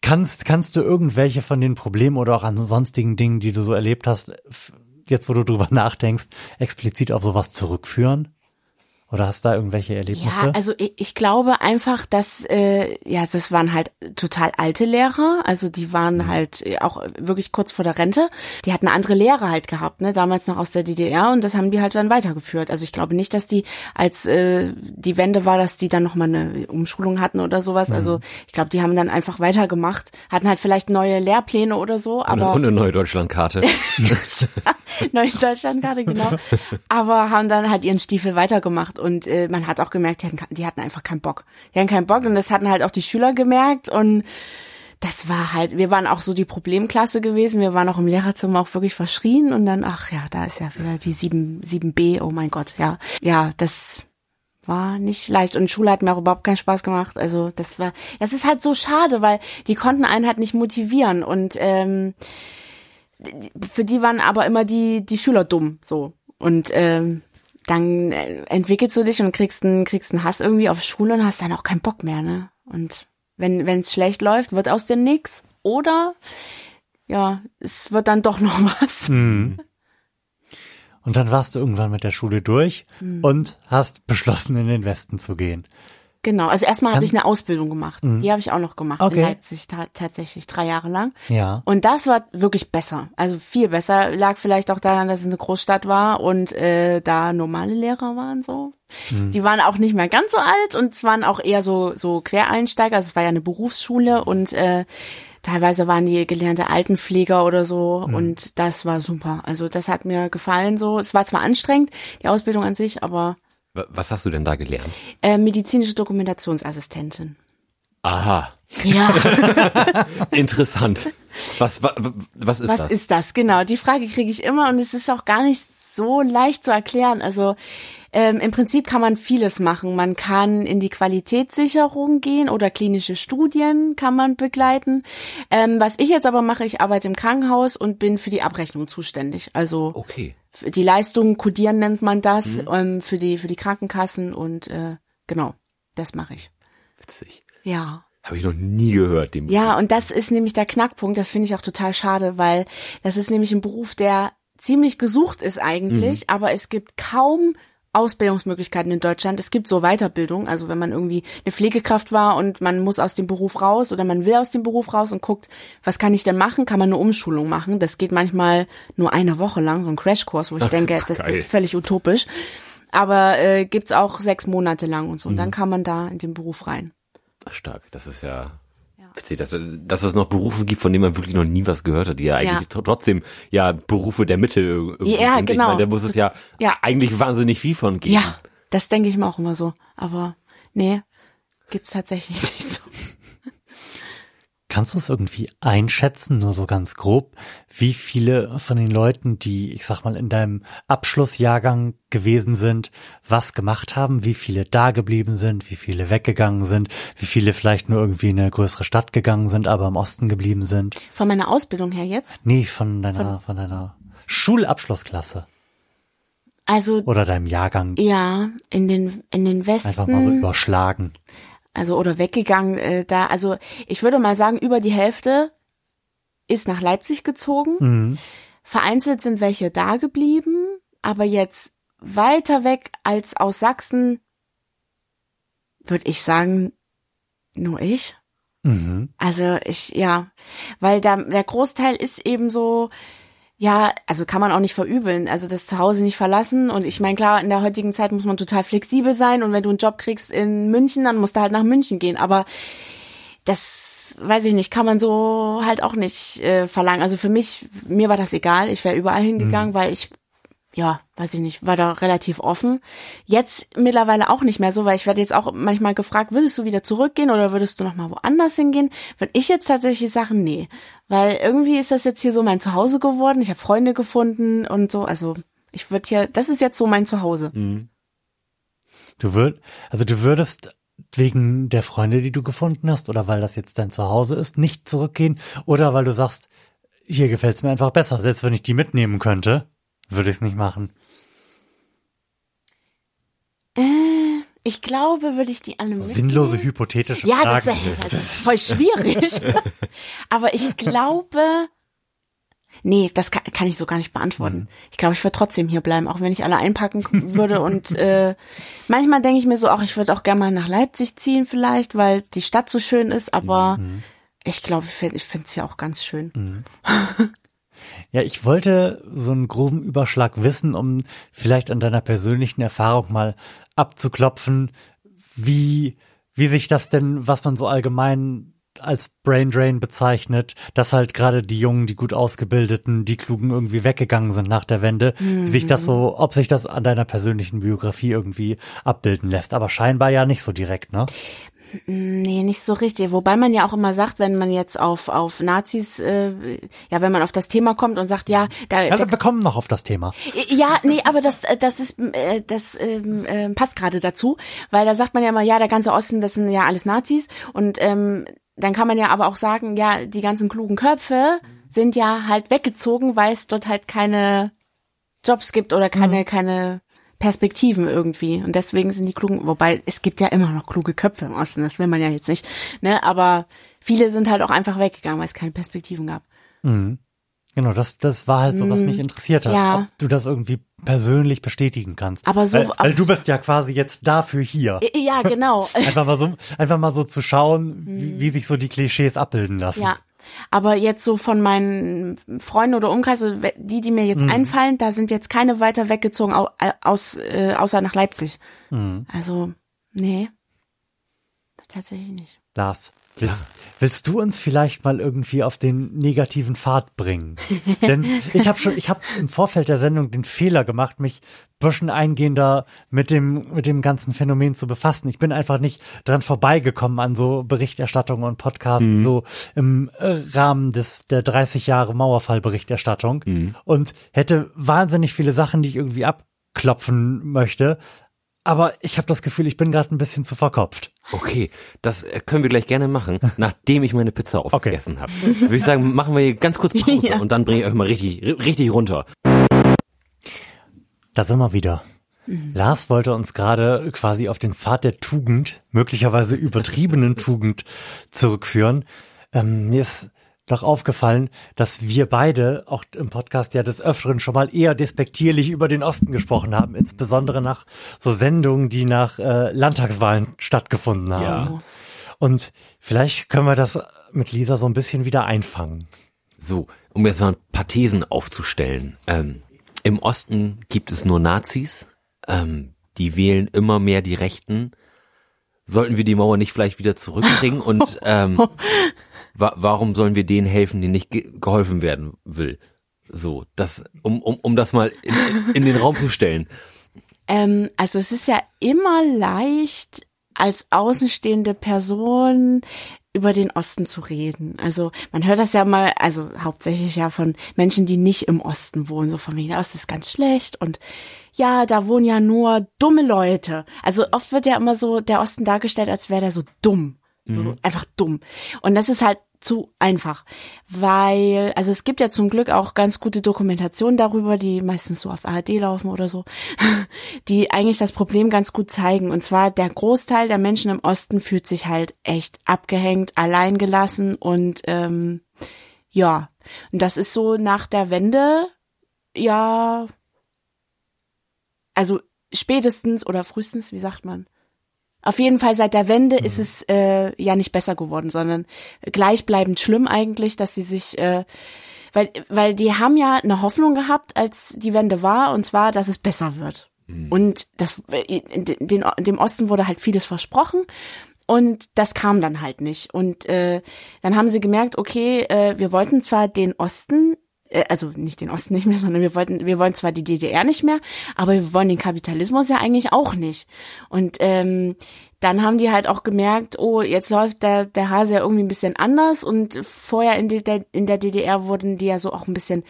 kannst, kannst du irgendwelche von den Problemen oder auch an sonstigen Dingen, die du so erlebt hast, jetzt wo du drüber nachdenkst, explizit auf sowas zurückführen? Oder hast du da irgendwelche Erlebnisse? Ja, also ich, ich glaube einfach, dass äh, ja, das waren halt total alte Lehrer, also die waren Mhm. halt äh, auch wirklich kurz vor der Rente. Die hatten andere Lehrer halt gehabt, ne, damals noch aus der DDR und das haben die halt dann weitergeführt. Also ich glaube nicht, dass die als äh, die Wende war, dass die dann noch mal eine Umschulung hatten oder sowas. Mhm. Also ich glaube, die haben dann einfach weitergemacht, hatten halt vielleicht neue Lehrpläne oder so, Und, eine- aber und eine neue Deutschlandkarte. neue Deutschlandkarte, genau. Aber haben dann halt ihren Stiefel weitergemacht und äh, man hat auch gemerkt, die hatten, die hatten einfach keinen Bock. Die hatten keinen Bock und das hatten halt auch die Schüler gemerkt und das war halt, wir waren auch so die Problemklasse gewesen. Wir waren auch im Lehrerzimmer auch wirklich verschrien und dann, ach ja, da ist ja wieder die 7, 7b, oh mein Gott, ja. Ja, das war nicht leicht und Schule hat mir auch überhaupt keinen Spaß gemacht. Also das war, das ist halt so schade, weil die konnten einen halt nicht motivieren und ähm, für die waren aber immer die, die Schüler dumm, so. Und ähm, dann äh, entwickelst du dich und kriegst einen, kriegst einen Hass irgendwie auf Schule und hast dann auch keinen Bock mehr, ne? Und wenn es schlecht läuft, wird aus dir nix. Oder ja, es wird dann doch noch was. Und dann warst du irgendwann mit der Schule durch Hm. und hast beschlossen, in den Westen zu gehen. Genau, also erstmal habe ich eine Ausbildung gemacht. Die habe ich auch noch gemacht Okay. in Leipzig ta tatsächlich drei Jahre lang. Ja. Und das war wirklich besser, also viel besser. Lag vielleicht auch daran, dass es eine Großstadt war und äh, da normale Lehrer waren so. Die waren auch nicht mehr ganz so alt und es waren auch eher so so Quereinsteiger. Also es war ja eine Berufsschule und äh, teilweise waren die gelernte Altenpfleger oder so und das war super. Also das hat mir gefallen so. Es war zwar anstrengend die Ausbildung an sich, aber Was hast du denn da gelernt? äh, medizinische Dokumentationsassistentin. Aha, Ja. interessant. Was, wa, wa- was ist Was das? ist das? Genau, die Frage kriege ich immer und es ist auch gar nicht so leicht zu erklären. Also ähm, im Prinzip kann man vieles machen. Man kann in die Qualitätssicherung gehen oder klinische Studien kann man begleiten. Ähm, was ich jetzt aber mache, ich arbeite im Krankenhaus und bin für die Abrechnung zuständig. Also okay. Die Leistungen kodieren nennt man das Mhm. ähm, für die für die Krankenkassen und äh, genau, das mache ich. Witzig. Ja. Habe ich noch nie gehört, den Ja, und das ist nämlich der Knackpunkt, das finde ich auch total schade, weil das ist nämlich ein Beruf, der ziemlich gesucht ist eigentlich, aber es gibt kaum Ausbildungsmöglichkeiten in Deutschland. Es gibt so Weiterbildung, also wenn man irgendwie eine Pflegekraft war und man muss aus dem Beruf raus oder man will aus dem Beruf raus und guckt, was kann ich denn machen, kann man eine Umschulung machen. Das geht manchmal nur eine Woche lang, so ein Crashkurs, wo ich denke, das geil. ist völlig utopisch. Aber äh, gibt's auch sechs Monate lang und so. Und dann kann man da in den Beruf rein. Ach, stark. Das ist ja, witzig, dass, dass es noch Berufe gibt, von denen man wirklich noch nie was gehört hat, die ja eigentlich tr- trotzdem ja Berufe der Mitte irgendwie Ja, sind. genau. Ich meine, da muss es ja, Ja. eigentlich wahnsinnig viel von geben. Ja, das denke ich mir auch immer so. Aber nee, gibt's tatsächlich nicht. Kannst du es irgendwie einschätzen, nur so ganz grob, wie viele von den Leuten, die, ich sag mal, in deinem Abschlussjahrgang gewesen sind, was gemacht haben, wie viele da geblieben sind, wie viele weggegangen sind, wie viele vielleicht nur irgendwie in eine größere Stadt gegangen sind, aber im Osten geblieben sind? Von meiner Ausbildung her jetzt? Nee, von deiner, von, von deiner Schulabschlussklasse. Also. Oder deinem Jahrgang. Ja, in den, in den Westen. Einfach mal so überschlagen also oder weggegangen äh, da. Also ich würde mal sagen, über die Hälfte ist nach Leipzig gezogen. Mhm. Vereinzelt sind welche da geblieben, aber jetzt weiter weg als aus Sachsen, würde ich sagen, nur ich. Mhm. Also ich, ja, weil da der Großteil ist eben so, ja, also kann man auch nicht verübeln, also das Zuhause nicht verlassen. Und ich meine, klar, in der heutigen Zeit muss man total flexibel sein und wenn du einen Job kriegst in München, dann musst du halt nach München gehen. Aber das weiß ich nicht, kann man so halt auch nicht äh, verlangen. Also für mich, mir war das egal, ich wäre überall hingegangen, mhm. weil ich ja, weiß ich nicht, war da relativ offen. Jetzt mittlerweile auch nicht mehr so, weil ich werde jetzt auch manchmal gefragt, würdest du wieder zurückgehen oder würdest du noch mal woanders hingehen? Würde ich jetzt tatsächlich sagen, nee, weil irgendwie ist das jetzt hier so mein Zuhause geworden. Ich habe Freunde gefunden und so, also ich würde hier, das ist jetzt so mein Zuhause. Mhm. Du würd, also du würdest wegen der Freunde, die du gefunden hast oder weil das jetzt dein Zuhause ist, nicht zurückgehen oder weil du sagst, hier gefällt's mir einfach besser, selbst wenn ich die mitnehmen könnte würde ich es nicht machen. Äh, ich glaube, würde ich die alle so Sinnlose hypothetische ja, Fragen. Ja, das, das, ist voll schwierig. Aber ich glaube, nee, das kann, kann, ich so gar nicht beantworten. Mhm. Ich glaube, ich würde trotzdem hier bleiben, auch wenn ich alle einpacken würde. und äh, manchmal denke ich mir so, auch ich würde auch gerne mal nach Leipzig ziehen vielleicht, weil die Stadt so schön ist. Aber mhm. ich glaube, ich finde es ja auch ganz schön. Mhm. Ja, ich wollte so einen groben Überschlag wissen, um vielleicht an deiner persönlichen Erfahrung mal abzuklopfen, wie, wie sich das denn, was man so allgemein als Brain Drain bezeichnet, dass halt gerade die Jungen, die gut ausgebildeten, die Klugen irgendwie weggegangen sind nach der Wende, mhm. wie sich das so, ob sich das an deiner persönlichen Biografie irgendwie abbilden lässt. Aber scheinbar ja nicht so direkt, ne? Nee, nicht so richtig. Wobei man ja auch immer sagt, wenn man jetzt auf, auf Nazis, äh, ja, wenn man auf das Thema kommt und sagt, ja, da. Ja, wir kommen noch auf das Thema. Ja, nee, aber das, das ist, äh, das ähm, äh, passt gerade dazu, weil da sagt man ja immer, ja, der ganze Osten, das sind ja alles Nazis. Und ähm, dann kann man ja aber auch sagen, ja, die ganzen klugen Köpfe sind ja halt weggezogen, weil es dort halt keine Jobs gibt oder keine, mhm. keine Perspektiven irgendwie. Und deswegen sind die klugen, wobei es gibt ja immer noch kluge Köpfe im Osten, das will man ja jetzt nicht. Ne? Aber viele sind halt auch einfach weggegangen, weil es keine Perspektiven gab. Mhm. Genau, das, das war halt so, was mich mhm. interessiert hat, ja. ob du das irgendwie persönlich bestätigen kannst. Aber so, weil, weil du bist ja quasi jetzt dafür hier. Ja, genau. einfach mal so, einfach mal so zu schauen, wie, mhm. wie sich so die Klischees abbilden lassen. Ja, aber jetzt so von meinen Freunden oder Umkreis, also die, die mir jetzt mhm. einfallen, da sind jetzt keine weiter weggezogen, aus, äh, außer nach Leipzig. Mhm. Also, nee. Tatsächlich nicht. Lars, willst, willst du uns vielleicht mal irgendwie auf den negativen Pfad bringen? Denn ich habe schon, ich habe im Vorfeld der Sendung den Fehler gemacht, mich bisschen eingehender mit dem mit dem ganzen Phänomen zu befassen. Ich bin einfach nicht dran vorbeigekommen an so Berichterstattungen und Podcasts mhm. so im äh, Rahmen des der 30 Jahre Mauerfallberichterstattung mhm. und hätte wahnsinnig viele Sachen, die ich irgendwie abklopfen möchte, aber ich habe das Gefühl, ich bin gerade ein bisschen zu verkopft. Okay, das äh, können wir gleich gerne machen, nachdem ich meine Pizza aufgegessen okay. habe. Würde ich sagen, machen wir hier ganz kurz Pause ja. und dann bringe ich euch mal richtig, richtig runter. Da sind wir wieder. Mhm. Lars wollte uns gerade quasi auf den Pfad der Tugend, möglicherweise übertriebenen Tugend, zurückführen. Ähm, mir ist doch aufgefallen, dass wir beide auch im Podcast ja des Öfteren schon mal eher despektierlich über den Osten gesprochen haben, insbesondere nach so Sendungen, die nach äh, Landtagswahlen stattgefunden haben. Ja. Und vielleicht können wir das mit Lisa so ein bisschen wieder einfangen. So, um jetzt mal ein paar Thesen aufzustellen. Ähm, Im Osten gibt es nur Nazis, ähm, die wählen immer mehr die Rechten. Sollten wir die Mauer nicht vielleicht wieder zurückbringen und ähm, wa warum sollen wir denen helfen, denen nicht ge geholfen werden will? So, das, um, um, um das mal in, in den Raum zu stellen. Ähm, also es ist ja immer leicht, als außenstehende Person über den Osten zu reden. Also man hört das ja mal, also hauptsächlich ja von Menschen, die nicht im Osten wohnen, so von wegen, der Osten ist ganz schlecht und ja, da wohnen ja nur dumme Leute. Also oft wird ja immer so der Osten dargestellt, als wäre der so dumm. So, einfach dumm. Und das ist halt zu einfach, weil, also es gibt ja zum Glück auch ganz gute Dokumentationen darüber, die meistens so auf ARD laufen oder so, die eigentlich das Problem ganz gut zeigen. Und zwar der Großteil der Menschen im Osten fühlt sich halt echt abgehängt, alleingelassen und ähm, ja, und das ist so nach der Wende, ja, also spätestens oder frühestens, wie sagt man? Auf jeden Fall seit der Wende ist es äh, ja nicht besser geworden, sondern gleichbleibend schlimm eigentlich, dass sie sich, äh, weil, weil die haben ja eine Hoffnung gehabt, als die Wende war, und zwar, dass es besser wird. Und das, in den, dem Osten wurde halt vieles versprochen. Und das kam dann halt nicht. Und äh, dann haben sie gemerkt, okay, äh, wir wollten zwar den Osten äh, also nicht den Osten nicht mehr, sondern wir wollten, wir wollen zwar die DDR nicht mehr, aber wir wollen den Kapitalismus ja eigentlich auch nicht. Und ähm, dann haben die halt auch gemerkt, oh, jetzt läuft der, der Hase ja irgendwie ein bisschen anders und vorher in der, in der DDR wurden die ja so auch ein bisschen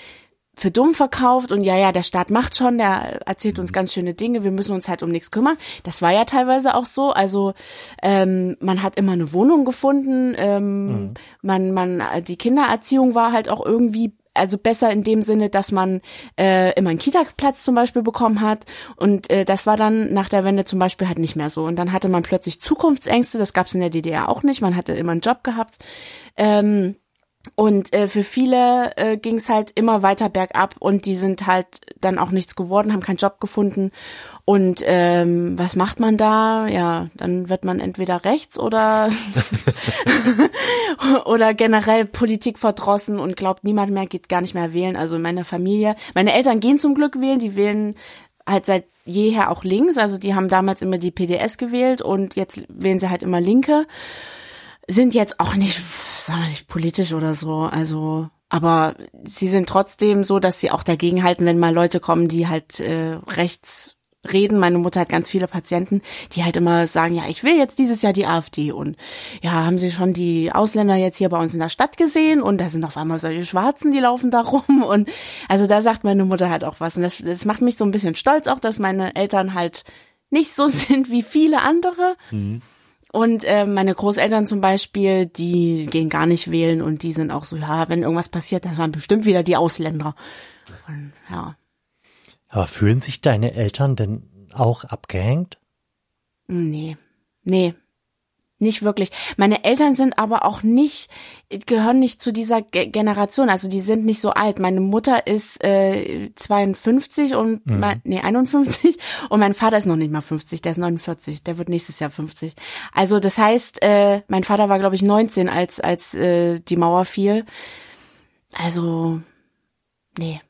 für dumm verkauft und ja, ja, der Staat macht schon, der erzählt uns ganz schöne Dinge, wir müssen uns halt um nichts kümmern. Das war ja teilweise auch so. Also ähm, man hat immer eine Wohnung gefunden, ähm, mhm. man, man, die Kindererziehung war halt auch irgendwie also besser in dem Sinne, dass man äh, immer einen Kita-Platz zum Beispiel bekommen hat. Und äh, das war dann nach der Wende zum Beispiel halt nicht mehr so. Und dann hatte man plötzlich Zukunftsängste, das gab es in der DDR auch nicht, man hatte immer einen Job gehabt. Ähm, und äh, für viele äh, ging es halt immer weiter bergab und die sind halt dann auch nichts geworden, haben keinen Job gefunden. Und ähm, was macht man da? Ja, dann wird man entweder rechts oder oder generell Politik verdrossen und glaubt, niemand mehr geht gar nicht mehr wählen. Also in meiner Familie, meine Eltern gehen zum Glück wählen, die wählen halt seit jeher auch links. Also die haben damals immer die PDS gewählt und jetzt wählen sie halt immer Linke sind jetzt auch nicht, sagen wir nicht politisch oder so, also aber sie sind trotzdem so, dass sie auch dagegen halten, wenn mal Leute kommen, die halt äh, rechts reden. Meine Mutter hat ganz viele Patienten, die halt immer sagen, ja, ich will jetzt dieses Jahr die AfD und ja, haben Sie schon die Ausländer jetzt hier bei uns in der Stadt gesehen und da sind auf einmal solche Schwarzen, die laufen da rum und also da sagt meine Mutter halt auch was und das, das macht mich so ein bisschen stolz auch, dass meine Eltern halt nicht so sind wie viele andere. Mhm. Und äh, meine Großeltern zum Beispiel, die gehen gar nicht wählen und die sind auch so, ja, wenn irgendwas passiert, das waren bestimmt wieder die Ausländer. Und, ja. Aber fühlen sich deine Eltern denn auch abgehängt? Nee. Nee, nicht wirklich. Meine Eltern sind aber auch nicht, gehören nicht zu dieser Ge Generation. Also die sind nicht so alt. Meine Mutter ist äh, 52 und mhm. mein, nee 51 und mein Vater ist noch nicht mal 50. Der ist 49. Der wird nächstes Jahr 50. Also das heißt, äh, mein Vater war glaube ich 19 als als äh, die Mauer fiel. Also nee.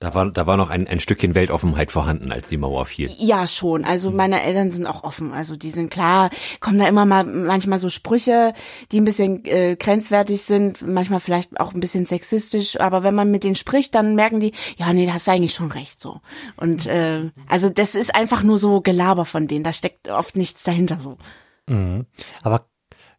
Da war, da war noch ein, ein Stückchen Weltoffenheit vorhanden, als die Mauer fiel. Ja, schon. Also meine Eltern sind auch offen. Also die sind klar, kommen da immer mal manchmal so Sprüche, die ein bisschen äh, grenzwertig sind, manchmal vielleicht auch ein bisschen sexistisch. Aber wenn man mit denen spricht, dann merken die, ja, nee, da hast du eigentlich schon recht so. Und äh, also das ist einfach nur so Gelaber von denen. Da steckt oft nichts dahinter so. Mhm. Aber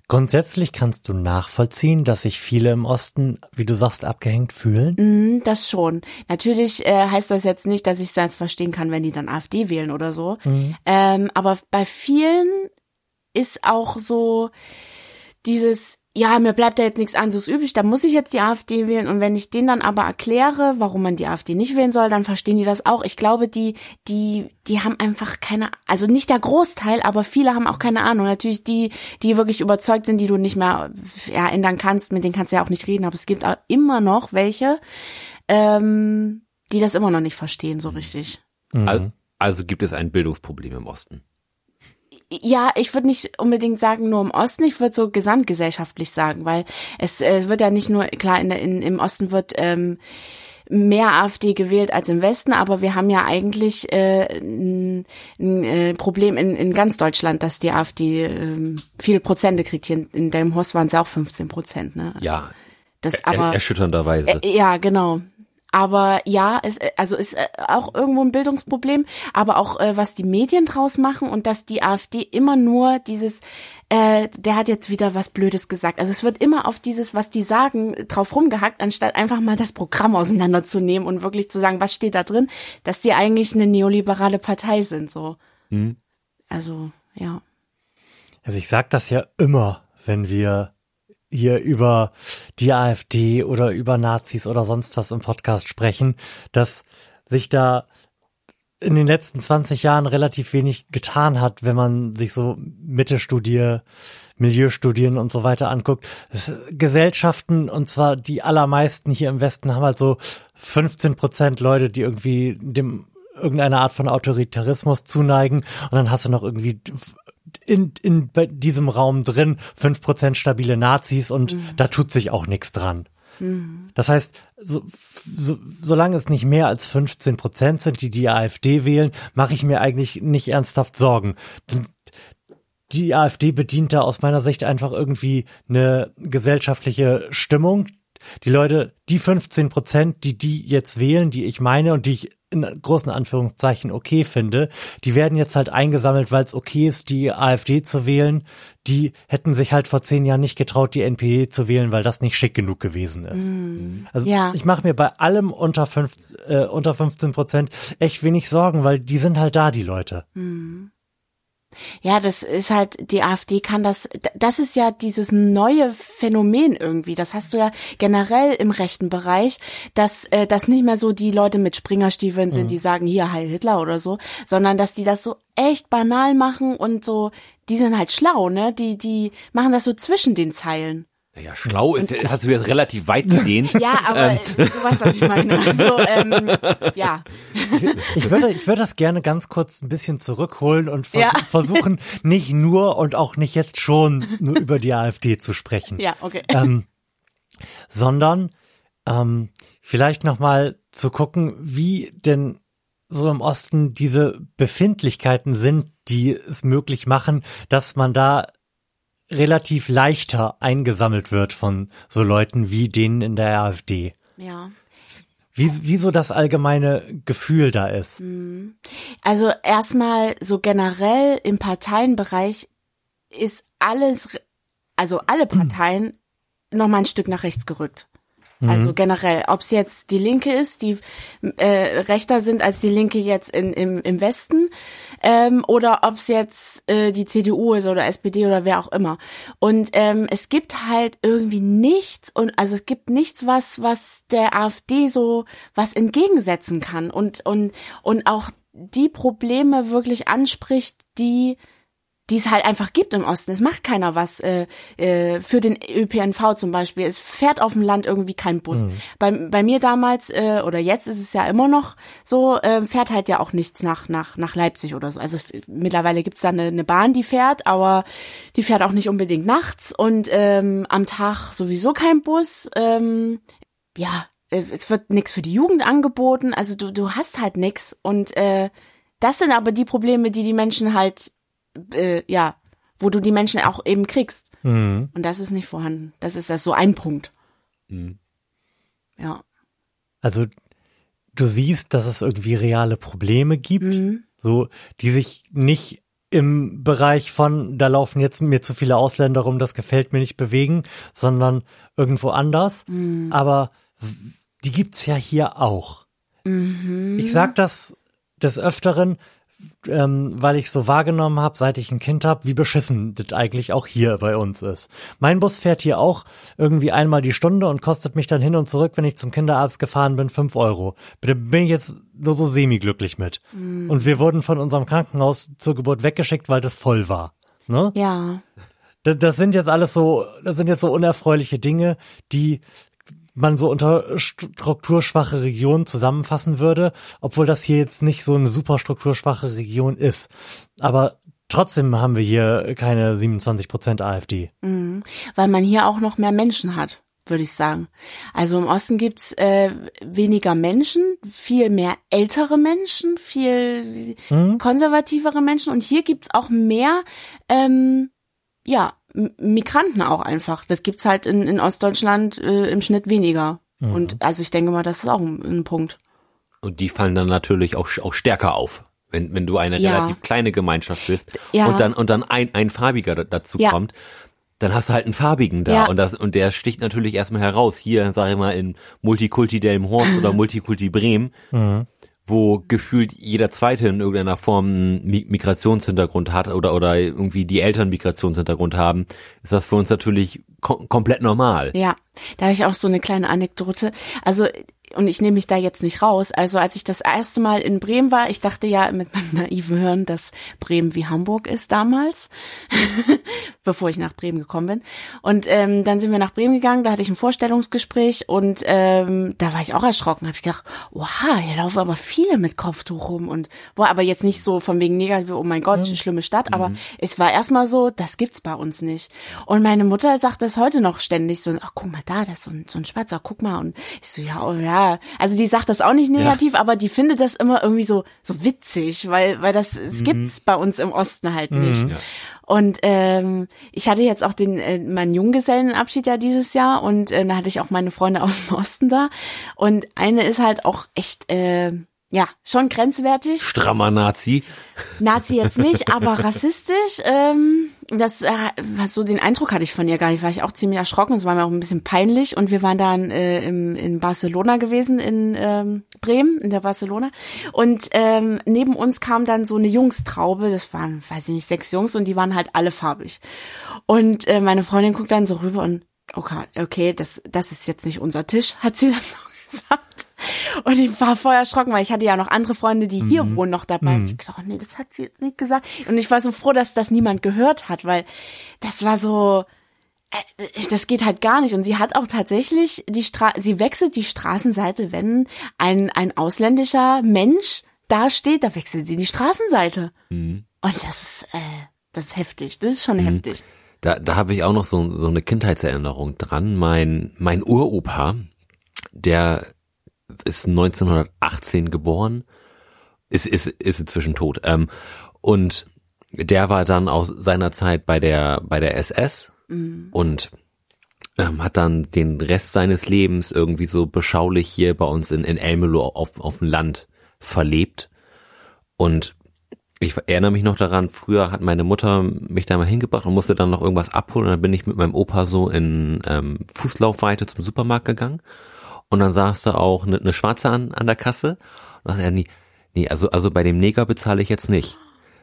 Grundsätzlich kannst du nachvollziehen, dass sich viele im Osten, wie du sagst, abgehängt fühlen? Mm, das schon. Natürlich äh, heißt das jetzt nicht, dass ich es verstehen kann, wenn die dann AfD wählen oder so. Mhm. Ähm, aber bei vielen ist auch so dieses, ja, mir bleibt da jetzt nichts anderes übrig, da muss ich jetzt die AfD wählen. Und wenn ich denen dann aber erkläre, warum man die AfD nicht wählen soll, dann verstehen die das auch. Ich glaube, die, die, die haben einfach keine, also nicht der Großteil, aber viele haben auch keine Ahnung. Natürlich die, die wirklich überzeugt sind, die du nicht mehr ja, ändern kannst, mit denen kannst du ja auch nicht reden, aber es gibt auch immer noch welche, ähm, die das immer noch nicht verstehen, so richtig. Mhm. Also gibt es ein Bildungsproblem im Osten ja, ich würde nicht unbedingt sagen nur im Osten, ich würde so gesamtgesellschaftlich sagen, weil es, es wird ja nicht nur, klar, in, in, im Osten wird ähm, mehr AfD gewählt als im Westen, aber wir haben ja eigentlich äh, ein, ein äh, Problem in, in ganz Deutschland, dass die AfD äh, viele Prozente kriegt. Hier in, in Delmhorst waren es auch 15 Prozent. Ne? Ja, das aber erschütternderweise. Äh, ja, genau. Aber ja, es also ist äh, auch irgendwo ein Bildungsproblem, aber auch äh, was die Medien draus machen und dass die AfD immer nur dieses äh, der hat jetzt wieder was Blödes gesagt. Also es wird immer auf dieses, was die sagen, drauf rumgehackt, anstatt einfach mal das Programm auseinanderzunehmen und wirklich zu sagen, was steht da drin, dass die eigentlich eine neoliberale Partei sind. So. Mhm. Also, ja. Also ich sag das ja immer, wenn wir hier über die AfD oder über Nazis oder sonst was im Podcast sprechen, dass sich da in den letzten 20 Jahren relativ wenig getan hat, wenn man sich so Mitte-Studie, Milieustudien und so weiter anguckt. Gesellschaften, und zwar die allermeisten hier im Westen, haben halt so 15 Prozent Leute, die irgendwie dem irgendeine Art von Autoritarismus zuneigen. Und dann hast du noch irgendwie in, in diesem Raum drin fünf Prozent stabile Nazis und mhm. da tut sich auch nichts dran. Mhm. Das heißt, so, so, solange es nicht mehr als 15 Prozent sind, die die AfD wählen, mache ich mir eigentlich nicht ernsthaft Sorgen. Die AfD bedient da aus meiner Sicht einfach irgendwie eine gesellschaftliche Stimmung. Die Leute, die 15 Prozent, die die jetzt wählen, die ich meine und die ich in großen Anführungszeichen okay finde, die werden jetzt halt eingesammelt, weil es okay ist, die AfD zu wählen. Die hätten sich halt vor zehn Jahren nicht getraut, die NPD zu wählen, weil das nicht schick genug gewesen ist. Mhm. Also ja. ich mache mir bei allem unter, fünf, äh, unter 15 Prozent echt wenig Sorgen, weil die sind halt da, die Leute. Mhm. Ja, das ist halt, die AfD kann das, das ist ja dieses neue Phänomen irgendwie. Das hast du ja generell im rechten Bereich, dass äh, das nicht mehr so die Leute mit Springerstiefeln sind, mhm. die sagen, hier Heil Hitler oder so, sondern dass die das so echt banal machen und so, die sind halt schlau, ne? Die, die machen das so zwischen den Zeilen. Ja, schlau ist, hast du jetzt relativ weit gedehnt. ja, aber ähm. du weißt, was ich meine. Also, ähm, ja. Ich würde, ich würde das gerne ganz kurz ein bisschen zurückholen und vers ja. versuchen, nicht nur und auch nicht jetzt schon nur über die AfD zu sprechen. Ja, okay. Ähm, sondern ähm, vielleicht nochmal zu gucken, wie denn so im Osten diese Befindlichkeiten sind, die es möglich machen, dass man da relativ leichter eingesammelt wird von so Leuten wie denen in der AfD. Ja. Wie, wie so das allgemeine Gefühl da ist. Mhm. Also erstmal so generell im Parteienbereich ist alles, also alle Parteien noch mal ein Stück nach rechts gerückt. Also mhm. generell, ob es jetzt die Linke ist, die äh, rechter sind als die Linke jetzt in, im, im Westen, ähm, oder ob es jetzt äh, die CDU ist oder SPD oder wer auch immer. Und ähm, es gibt halt irgendwie nichts und also es gibt nichts, was was der AfD so was entgegensetzen kann und und und auch die Probleme wirklich anspricht, die die es halt einfach gibt im Osten. Es macht keiner was äh, äh, für den ÖPNV zum Beispiel. Es fährt auf dem Land irgendwie kein Bus. Mhm. Bei, bei mir damals äh, oder jetzt ist es ja immer noch so, äh, fährt halt ja auch nichts nach nach nach Leipzig oder so. Also es, mittlerweile gibt's da eine, eine Bahn, die fährt, aber die fährt auch nicht unbedingt nachts und ähm, am Tag sowieso kein Bus. Ähm, ja, äh, es wird nichts für die Jugend angeboten. Also du du hast halt nichts und äh, das sind aber die Probleme, die die Menschen halt äh, ja, wo du die Menschen auch eben kriegst. Mhm. Und das ist nicht vorhanden. Das ist das so ein Punkt. Mhm. Ja. Also du siehst, dass es irgendwie reale Probleme gibt, mhm. so die sich nicht im Bereich von, da laufen jetzt mir zu viele Ausländer rum, das gefällt mir nicht bewegen, sondern irgendwo anders. Mhm. Aber die gibt's ja hier auch. Mhm. Ich sag das des Öfteren, ähm, weil ich so wahrgenommen habe, seit ich ein Kind habe, wie beschissen das eigentlich auch hier bei uns ist. Mein Bus fährt hier auch irgendwie einmal die Stunde und kostet mich dann hin und zurück, wenn ich zum Kinderarzt gefahren bin, fünf Euro. Da bin ich jetzt nur so semi-glücklich mit. Mhm. Und wir wurden von unserem Krankenhaus zur Geburt weggeschickt, weil das voll war. Ne? Ja. Das, das sind jetzt alles so, das sind jetzt so unerfreuliche Dinge, die man so unter strukturschwache Regionen zusammenfassen würde, obwohl das hier jetzt nicht so eine super strukturschwache Region ist. Aber trotzdem haben wir hier keine 27 Prozent AfD. Mhm, weil man hier auch noch mehr Menschen hat würde ich sagen. Also im Osten gibt's äh, weniger Menschen, viel mehr ältere Menschen, viel mhm. konservativere Menschen und hier gibt's auch mehr ähm, ja, Migranten auch einfach. Das gibt's halt in, in Ostdeutschland äh, im Schnitt weniger. Und also ich denke mal, das ist auch ein, ein Punkt. Und die fallen dann natürlich auch, auch stärker auf. Wenn, wenn du eine Ja. relativ kleine Gemeinschaft bist Ja. und dann, und dann ein, ein farbiger da- dazu Ja. kommt, dann hast du halt einen farbigen da Ja. und das, und der sticht natürlich erstmal heraus. Hier, sag ich mal, in Multikulti Delmenhorst oder Multikulti Bremen, wo gefühlt jeder Zweite in irgendeiner Form einen Mi- Migrationshintergrund hat oder, oder irgendwie die Eltern Migrationshintergrund haben, ist das für uns natürlich kom komplett normal. Ja, da habe ich auch so eine kleine Anekdote. Also und ich nehme mich da jetzt nicht raus. Also als ich das erste Mal in Bremen war, ich dachte ja mit meinem naiven Hören, dass Bremen wie Hamburg ist damals, bevor ich nach Bremen gekommen bin. Und ähm, dann sind wir nach Bremen gegangen, da hatte ich ein Vorstellungsgespräch und ähm, da war ich auch erschrocken. Habe ich gedacht, oha, hier laufen aber viele mit Kopftuch rum und boah, aber jetzt nicht so von wegen negativ, oh mein Gott, schlimme Stadt, aber es war erstmal so, das gibt's bei uns nicht. Und meine Mutter sagt das heute noch ständig so, ach guck mal da, das ist so ein, so ein Schwarzer, guck mal. Und ich so, ja, oh, ja. Also die sagt das auch nicht negativ, aber die findet das immer irgendwie so, so witzig, weil, weil das, es gibt's bei uns im Osten halt nicht. Ja. Und ähm, ich hatte jetzt auch den äh, meinen Junggesellenabschied ja dieses Jahr und äh, da hatte ich auch meine Freunde aus dem Osten da und eine ist halt auch echt äh, ja schon grenzwertig. Strammer Nazi. Nazi jetzt nicht, aber rassistisch. Ähm, das äh, so den Eindruck hatte ich von ihr gar nicht. War ich auch ziemlich erschrocken. Es war mir auch ein bisschen peinlich. Und wir waren dann äh, im, in Barcelona gewesen, in ähm, Bremen, in der Barcelona. Und ähm, neben uns kam dann so eine Jungstraube. Das waren, weiß ich nicht, sechs Jungs und die waren halt alle farbig. Und äh, meine Freundin guckt dann so rüber und okay, okay, das das ist jetzt nicht unser Tisch, hat sie das so gesagt. Und ich war voll erschrocken, weil ich hatte ja noch andere Freunde, die hier wohnen, noch dabei. Ich dachte, oh nee, das hat sie jetzt nicht gesagt. Und ich war so froh, dass das niemand gehört hat, weil das war so, äh, das geht halt gar nicht. Und sie hat auch tatsächlich die Stra sie wechselt die Straßenseite, wenn ein, ein ausländischer Mensch da steht, da wechselt sie die Straßenseite. Und das ist, äh, das ist heftig. Das ist schon heftig. Da, da habe ich auch noch so, so eine Kindheitserinnerung dran. Mein, mein Uropa, der ist 1918 geboren, ist, ist, ist inzwischen tot. Ähm, und der war dann aus seiner Zeit bei der, bei der SS und ähm, hat dann den Rest seines Lebens irgendwie so beschaulich hier bei uns in, in Elmelo auf, auf dem Land verlebt. Und ich erinnere mich noch daran, früher hat meine Mutter mich da mal hingebracht und musste dann noch irgendwas abholen. Und dann bin ich mit meinem Opa so in ähm, Fußlaufweite zum Supermarkt gegangen. Und dann saß da auch eine, eine Schwarze an, an der Kasse. Und dann sagte er, nee, nee, also, also bei dem Neger bezahle ich jetzt nicht.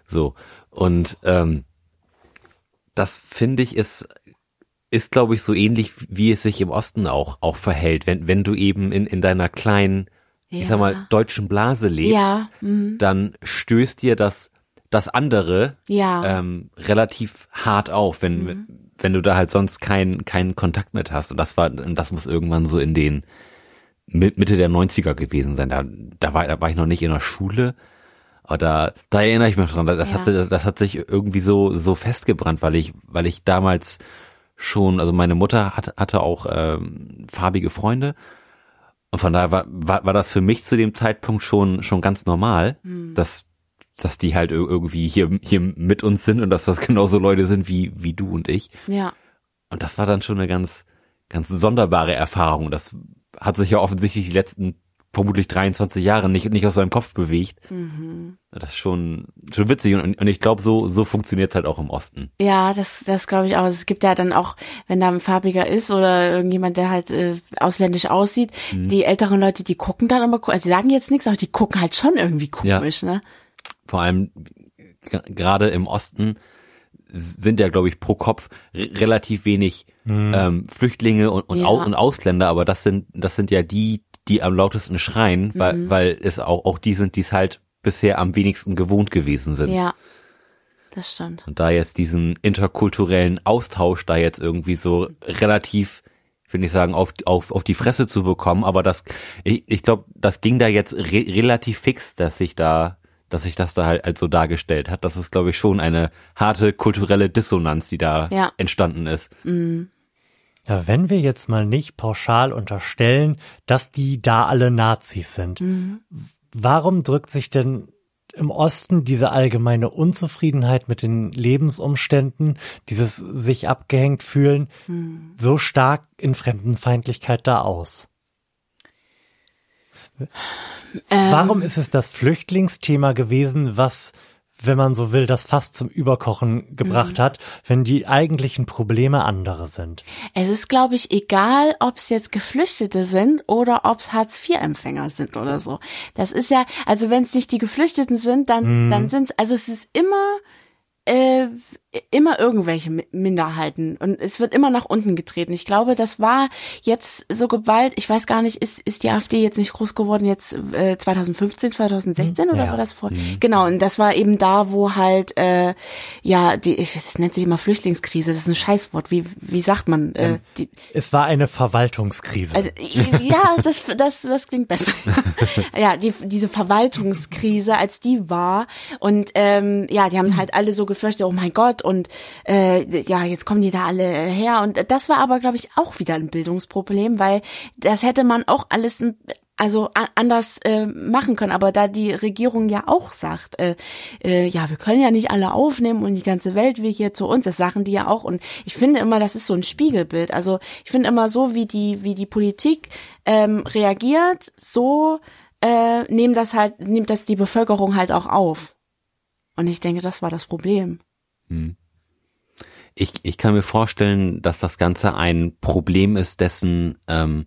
So. Und ähm, das finde ich ist, ist glaube ich so ähnlich, wie es sich im Osten auch, auch verhält. Wenn, wenn du eben in, in deiner kleinen, ich Ja. sag mal, deutschen Blase lebst, Ja, mhm. dann stößt dir das, das andere ja. ähm, relativ hart auf, wenn, wenn du da halt sonst keinen keinen Kontakt mit hast. Und das war, und das muss irgendwann so in den Mitte der 90er gewesen sein. Da, da, war, da war ich noch nicht in der Schule. Aber da, da erinnere ich mich dran. Das, Ja. hat, das, das hat sich irgendwie so, so festgebrannt, weil ich, weil ich damals schon, also meine Mutter hat, hatte auch ähm, farbige Freunde. Und von daher war, war, war das für mich zu dem Zeitpunkt schon, schon ganz normal, dass, dass die halt ir- irgendwie hier, hier mit uns sind und dass das genauso Leute sind wie, wie du und ich. ja. Und das war dann schon eine ganz, ganz sonderbare Erfahrung. Das hat sich ja offensichtlich die letzten vermutlich 23 Jahre nicht, nicht aus seinem Kopf bewegt. Das ist schon, schon witzig. Und, und ich glaube, so, so funktioniert halt auch im Osten. Ja, das, das glaube ich auch. Es gibt ja dann auch, wenn da ein farbiger ist oder irgendjemand, der halt äh, ausländisch aussieht, die älteren Leute, die gucken dann immer, also sie sagen jetzt nichts, aber die gucken halt schon irgendwie komisch, ne? Vor allem gerade im Osten sind ja, glaube ich, pro Kopf re- relativ wenig ähm, Flüchtlinge und, und, Ja. Au und Ausländer, aber das sind, das sind ja die, die am lautesten schreien, weil, weil es auch, auch die sind, die es halt bisher am wenigsten gewohnt gewesen sind. Ja. Das stimmt. Und da jetzt diesen interkulturellen Austausch da jetzt irgendwie so relativ, ich will nicht sagen, auf, auf, auf die Fresse zu bekommen, aber das, ich, ich glaube, das ging da jetzt re relativ fix, dass sich da, dass sich das da halt, halt so dargestellt hat. Das ist, glaube ich, schon eine harte kulturelle Dissonanz, die da Ja. entstanden ist. Ja, wenn wir jetzt mal nicht pauschal unterstellen, dass die da alle Nazis sind, warum drückt sich denn im Osten diese allgemeine Unzufriedenheit mit den Lebensumständen, dieses sich abgehängt fühlen, so stark in Fremdenfeindlichkeit da aus? Ähm, Warum ist es das Flüchtlingsthema gewesen, was wenn man so will, das fast zum Überkochen gebracht mhm. hat, wenn die eigentlichen Probleme andere sind. Es ist, glaube ich, egal, ob es jetzt Geflüchtete sind oder ob es Hartz-IV-Empfänger sind oder so. Das ist ja, also wenn es nicht die Geflüchteten sind, dann, mhm. dann sind es, also es ist immer äh, immer irgendwelche Minderheiten und es wird immer nach unten getreten. Ich glaube, das war jetzt so geballt, ich weiß gar nicht, ist, ist die AfD jetzt nicht groß geworden, jetzt äh, 2015, 2016 oder ja. war das vor? Mhm. Genau, und das war eben da, wo halt, äh, ja, die, ich, das nennt sich immer Flüchtlingskrise, das ist ein Scheißwort, wie, wie sagt man? Äh, die, es war eine Verwaltungskrise. Äh, ja, das, das, das klingt besser. ja, die, diese Verwaltungskrise, als die war und ähm, ja, die haben halt alle so gefürchtet, oh mein Gott, und äh, ja, jetzt kommen die da alle her. Und das war aber, glaube ich, auch wieder ein Bildungsproblem, weil das hätte man auch alles also anders äh, machen können. Aber da die Regierung ja auch sagt, äh, äh, ja, wir können ja nicht alle aufnehmen und die ganze Welt will hier zu uns, das sagen die ja auch. Und ich finde immer, das ist so ein Spiegelbild. Also ich finde immer so, wie die, wie die Politik ähm, reagiert, so äh, nehmen das halt, nimmt das die Bevölkerung halt auch auf. Und ich denke, das war das Problem. Hm. Ich, ich kann mir vorstellen, dass das Ganze ein Problem ist, dessen ähm,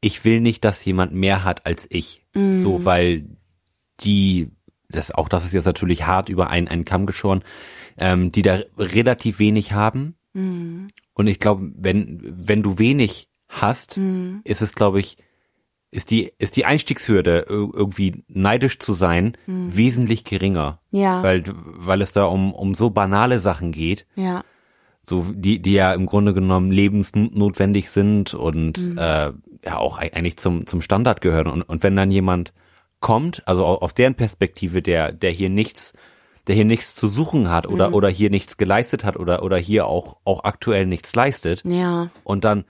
ich will nicht, dass jemand mehr hat als ich. Mhm. So, weil die, das auch das ist jetzt natürlich hart über einen, einen Kamm geschoren, ähm, die da relativ wenig haben. Mhm. Und ich glaube, wenn, wenn du wenig hast, mhm. ist es, glaube ich, ist die, ist die Einstiegshürde, irgendwie neidisch zu sein, hm. wesentlich geringer. Ja. Weil, weil es da um, um so banale Sachen geht. Ja. So, die, die ja im Grunde genommen lebensnotwendig sind und hm. äh, ja auch eigentlich zum, zum Standard gehören. Und, und wenn dann jemand kommt, also aus deren Perspektive, der, der hier nichts, der hier nichts zu suchen hat oder, mhm. oder hier nichts geleistet hat oder, oder hier auch, auch aktuell nichts leistet. Ja. Und dann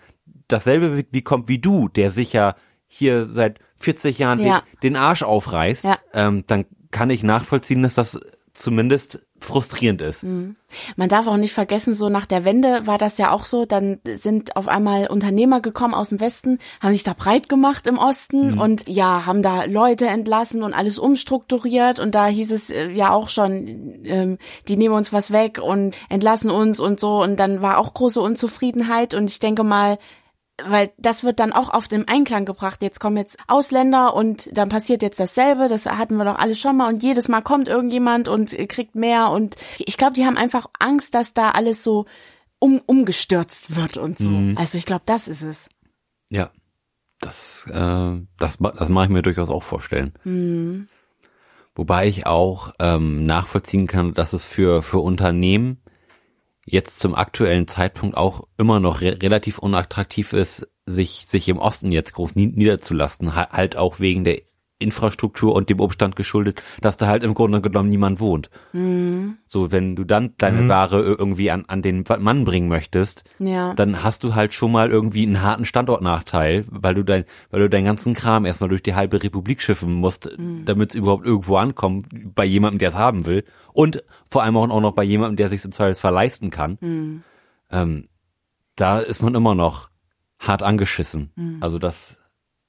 dasselbe wie, wie kommt wie du, der sich ja hier seit 40 Jahren ja. den, den, Arsch aufreißt, ja. ähm, dann kann ich nachvollziehen, dass das zumindest frustrierend ist. Mhm. Man darf auch nicht vergessen, so nach der Wende war das ja auch so, dann sind auf einmal Unternehmer gekommen aus dem Westen, haben sich da breit gemacht im Osten mhm. und ja, haben da Leute entlassen und alles umstrukturiert und da hieß es äh, ja auch schon, ähm, die nehmen uns was weg und entlassen uns und so und dann war auch große Unzufriedenheit und ich denke mal, weil das wird dann auch auf dem Einklang gebracht. Jetzt kommen jetzt Ausländer und dann passiert jetzt dasselbe. Das hatten wir doch alles schon mal und jedes Mal kommt irgendjemand und kriegt mehr und ich glaube, die haben einfach Angst, dass da alles so um, umgestürzt wird und so. Mhm. Also ich glaube, das ist es. Ja, das, äh, das, das mache ich mir durchaus auch vorstellen. Mhm. Wobei ich auch ähm, nachvollziehen kann, dass es für, für Unternehmen jetzt zum aktuellen Zeitpunkt auch immer noch re relativ unattraktiv ist, sich, sich im Osten jetzt groß niederzulassen, halt auch wegen der Infrastruktur und dem Umstand geschuldet, dass da halt im Grunde genommen niemand wohnt. Mhm. So, wenn du dann deine mhm. Ware irgendwie an, an den Mann bringen möchtest, ja. dann hast du halt schon mal irgendwie einen harten Standortnachteil, weil du dein, weil du deinen ganzen Kram erstmal durch die halbe Republik schiffen musst, mhm. damit es überhaupt irgendwo ankommt, bei jemandem, der es haben will. Und vor allem auch noch bei jemandem, der sich im Zweifelsfall leisten kann. Mhm. Ähm, da ist man immer noch hart angeschissen. Mhm. Also das,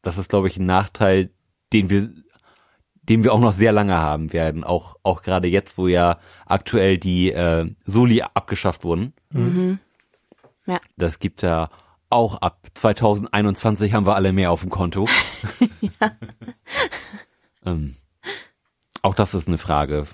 das ist, glaube ich, ein Nachteil, den wir den wir auch noch sehr lange haben werden, auch auch gerade jetzt, wo ja aktuell die äh, Soli abgeschafft wurden. Mhm. Ja. Das gibt ja auch ab 2021 haben wir alle mehr auf dem Konto. ja. ähm, auch das ist eine Frage.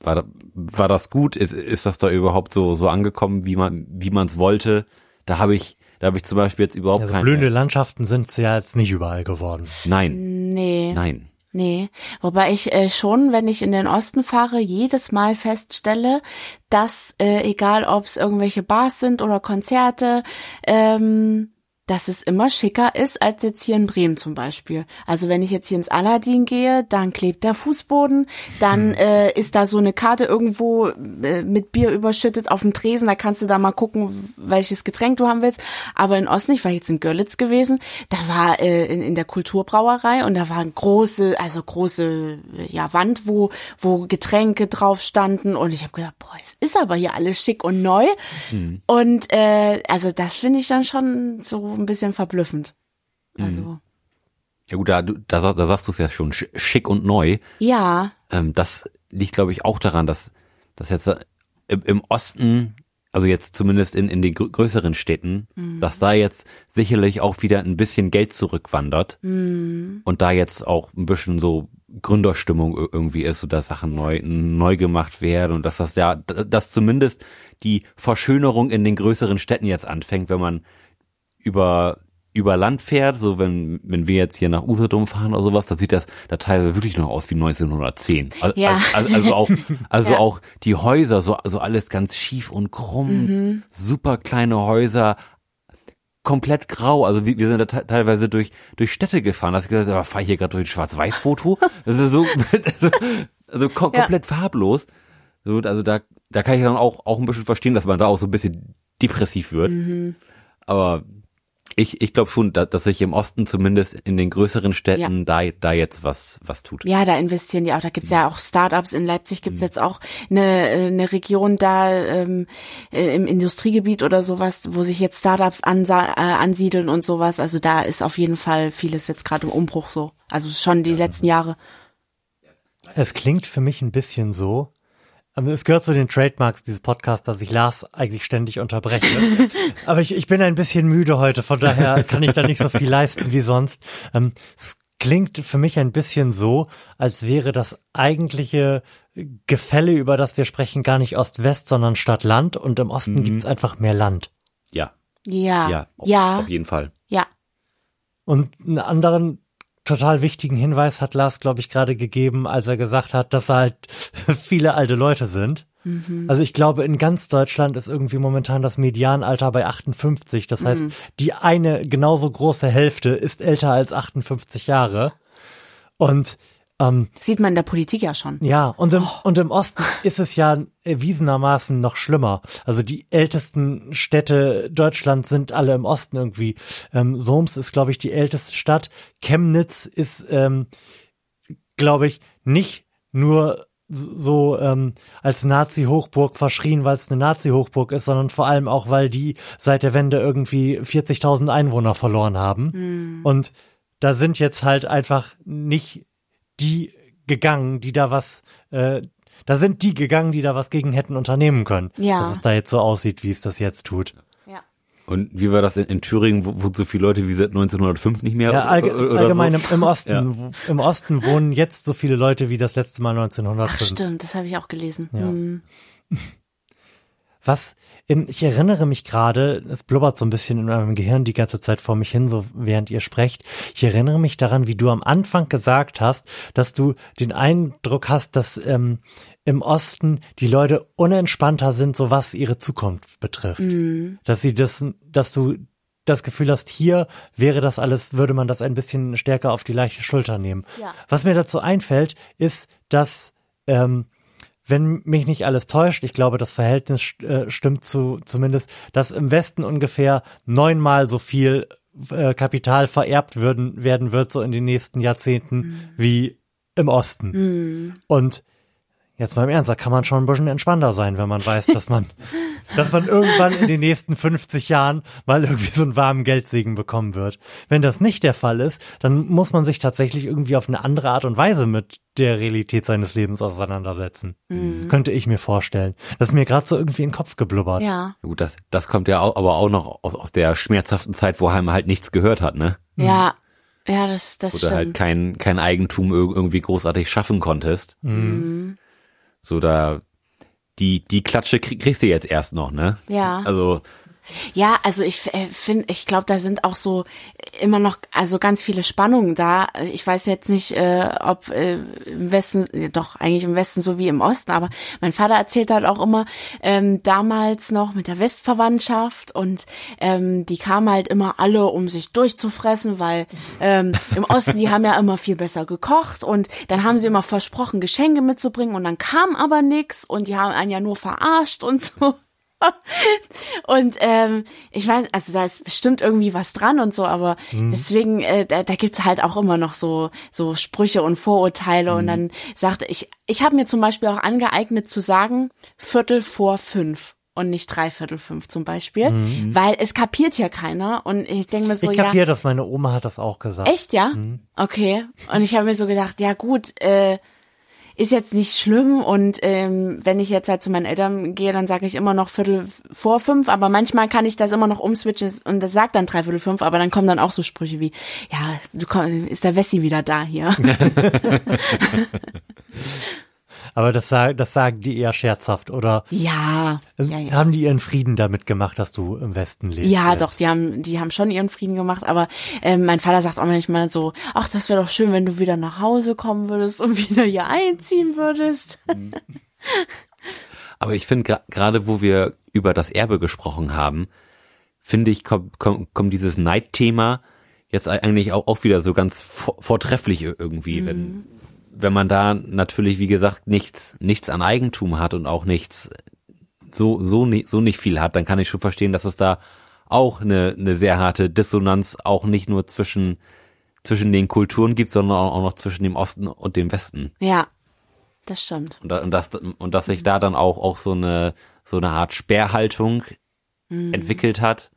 War, war das gut? Ist, ist das da überhaupt so so angekommen, wie man wie man es wollte? Da habe ich da habe ich zum Beispiel jetzt überhaupt also keine. Blühende Landschaften sind ja jetzt nicht überall geworden. Nein. Nee. Nein. Nee, wobei ich äh, schon, wenn ich in den Osten fahre, jedes Mal feststelle, dass äh, egal ob es irgendwelche Bars sind oder Konzerte, ähm, dass es immer schicker ist als jetzt hier in Bremen zum Beispiel. Also wenn ich jetzt hier ins Aladdin gehe, dann klebt der Fußboden, dann hm. äh, ist da so eine Karte irgendwo äh, mit Bier überschüttet auf dem Tresen, da kannst du da mal gucken, welches Getränk du haben willst. Aber in Osten, ich war jetzt in Görlitz gewesen, da war äh, in, in der Kulturbrauerei und da war eine große, also große ja, Wand, wo, wo Getränke drauf standen und ich habe gedacht, boah, es ist aber hier alles schick und neu. Mhm. Und äh, also das finde ich dann schon so ein bisschen verblüffend. Also. Mhm. Ja gut, da, da, da sagst du es ja schon, sch- schick und neu. Ja, Ähm, das liegt, glaube ich, auch daran, dass, dass jetzt äh, im, Osten, also jetzt zumindest in, in den grö- größeren Städten, dass da jetzt sicherlich auch wieder ein bisschen Geld zurückwandert und da jetzt auch ein bisschen so Gründerstimmung ir- irgendwie ist, so dass Sachen neu, neu gemacht werden und dass das ja, dass zumindest die Verschönerung in den größeren Städten jetzt anfängt, wenn man über über Land fährt, so wenn wenn wir jetzt hier nach Usedom fahren oder sowas, da sieht das da teilweise wirklich noch aus wie 1910. Also, Ja. also, also auch also Ja. auch die Häuser so so alles ganz schief und krumm, Mhm. super kleine Häuser, komplett grau. Also wir, wir sind da te- teilweise durch durch Städte gefahren. Da hast du gedacht, fahre ich hier gerade durch ein Schwarz-Weiß-Foto? Das ist so also, also kom Ja. komplett farblos. So, also da da kann ich dann auch auch ein bisschen verstehen, dass man da auch so ein bisschen depressiv wird. Mhm. Aber ich, ich glaube schon, dass, dass sich im Osten zumindest in den größeren Städten da, da jetzt was, was tut. ja, da investieren die auch. Da gibt's ja auch Startups. In Leipzig gibt's jetzt auch eine, äh, eine Region da ähm, äh, im Industriegebiet oder sowas, wo sich jetzt Startups ansa äh, ansiedeln und sowas. Also da ist auf jeden Fall vieles jetzt gerade im Umbruch so. Also schon die letzten Jahre. Es klingt für mich ein bisschen so. Es gehört zu den Trademarks dieses Podcasts, dass ich Lars eigentlich ständig unterbreche. Aber ich, ich bin ein bisschen müde heute, von daher kann ich da nicht so viel leisten wie sonst. Ähm, es klingt für mich ein bisschen so, als wäre das eigentliche Gefälle, über das wir sprechen, gar nicht Ost-West, sondern Stadt-Land und im Osten gibt's einfach mehr Land. Ja, Ja, ja, auf, ja, auf jeden Fall. ja. Und einen anderen total wichtigen Hinweis hat Lars, glaube ich, gerade gegeben, als er gesagt hat, dass halt viele alte Leute sind. Also ich glaube, in ganz Deutschland ist irgendwie momentan das Medianalter bei 58. Das heißt, die eine genauso große Hälfte ist älter als 58 Jahre. Und ähm, Sieht man in der Politik ja schon. ja, und im, und im Osten ist es ja erwiesenermaßen noch schlimmer. Also die ältesten Städte Deutschlands sind alle im Osten irgendwie. Ähm, Soms ist, glaube ich, die älteste Stadt. Chemnitz ist, ähm, glaube ich, nicht nur so ähm, als Nazi-Hochburg verschrien, weil es eine Nazi-Hochburg ist, sondern vor allem auch, weil die seit der Wende irgendwie 40.000 Einwohner verloren haben. Und da sind jetzt halt einfach nicht die gegangen, die da was, äh, da sind die gegangen, die da was gegen hätten unternehmen können. Ja. Dass es da jetzt so aussieht, wie es das jetzt tut. Ja. Und wie war das in, in Thüringen, wo, wo so viele Leute wie seit 1905 nicht mehr? Ja, allge oder- oder allgemein so? im, im Osten. Ja. Wo, Im Osten wohnen jetzt so viele Leute wie das letzte Mal Ach 1905. stimmt, das habe ich auch gelesen. Ja. Hm. Was, ich erinnere mich gerade, es blubbert so ein bisschen in meinem Gehirn die ganze Zeit vor mich hin, so während ihr sprecht. Ich erinnere mich daran, wie du am Anfang gesagt hast, dass du den Eindruck hast, dass ähm, im Osten die Leute unentspannter sind, so was ihre Zukunft betrifft. Dass sie das, dass du das Gefühl hast, hier wäre das alles, würde man das ein bisschen stärker auf die leichte Schulter nehmen. Ja. Was mir dazu einfällt, ist, dass ähm, wenn mich nicht alles täuscht, ich glaube, das Verhältnis st- äh, stimmt zu, zumindest, dass im Westen ungefähr neunmal so viel äh, Kapital vererbt würden, werden wird, so in den nächsten Jahrzehnten, wie im Osten. Und jetzt mal im Ernst, da kann man schon ein bisschen entspannter sein, wenn man weiß, dass man, dass man irgendwann in den nächsten 50 Jahren mal irgendwie so einen warmen Geldsegen bekommen wird. Wenn das nicht der Fall ist, dann muss man sich tatsächlich irgendwie auf eine andere Art und Weise mit der Realität seines Lebens auseinandersetzen. Könnte ich mir vorstellen. Das ist mir gerade so irgendwie in den Kopf geblubbert. Ja, Gut, das, das kommt ja auch, aber auch noch aus, aus der schmerzhaften Zeit, wo man halt nichts gehört hat, ne? ja, ja, das, das Oder halt stimmt. kein, kein Eigentum ir- irgendwie großartig schaffen konntest. So da, die, die Klatsche krieg, kriegst du jetzt erst noch, ne? Ja. Also, Ja, also ich äh, finde, ich glaube, da sind auch so immer noch also ganz viele Spannungen da. Ich weiß jetzt nicht, äh, ob äh, im Westen, doch eigentlich im Westen so wie im Osten, aber mein Vater erzählt halt auch immer ähm, damals noch mit der Westverwandtschaft und ähm, die kamen halt immer alle, um sich durchzufressen, weil ähm, im Osten die haben ja immer viel besser gekocht und dann haben sie immer versprochen, Geschenke mitzubringen und dann kam aber nix und die haben einen ja nur verarscht und so. Und ähm, ich weiß, also da ist bestimmt irgendwie was dran und so, aber deswegen, äh, da, da gibt's halt auch immer noch so so Sprüche und Vorurteile und dann sagte ich, ich habe mir zum Beispiel auch angeeignet zu sagen Viertel vor fünf. und nicht dreiviertel fünf zum Beispiel, weil es kapiert ja keiner und ich denke mir so, ich ja, kapiere das, meine Oma hat das auch gesagt. echt ja? Okay. Und ich habe mir so gedacht, ja gut, äh, ist jetzt nicht schlimm und ähm, wenn ich jetzt halt zu meinen Eltern gehe, dann sage ich immer noch Viertel vor fünf, aber manchmal kann ich das immer noch umswitchen und das sagt dann dreiviertel fünf, aber dann kommen dann auch so Sprüche wie, ja, du komm, ist der Wessi wieder da hier. Aber das, sag- das sagen die eher scherzhaft oder ja, es- ja, ja. haben die ihren Frieden damit gemacht, dass du im Westen lebst? Ja, jetzt? doch, die haben, die haben schon ihren Frieden gemacht, aber ähm, mein Vater sagt auch manchmal so, ach, das wäre doch schön, wenn du wieder nach Hause kommen würdest und wieder hier einziehen würdest. Aber ich finde gerade, wo wir über das Erbe gesprochen haben, finde ich, kommt komm, kommt dieses Neidthema jetzt eigentlich auch, auch wieder so ganz vor, vortrefflich irgendwie, wenn, wenn man da natürlich, wie gesagt, nichts, nichts an Eigentum hat und auch nichts so, so, so nicht viel hat, dann kann ich schon verstehen, dass es da auch eine, eine sehr harte Dissonanz auch nicht nur zwischen, zwischen den Kulturen gibt, sondern auch noch zwischen dem Osten und dem Westen. Ja, das stimmt. Und, da, und, das, und dass sich da dann auch, auch so eine, so eine Art Sperrhaltung entwickelt hat,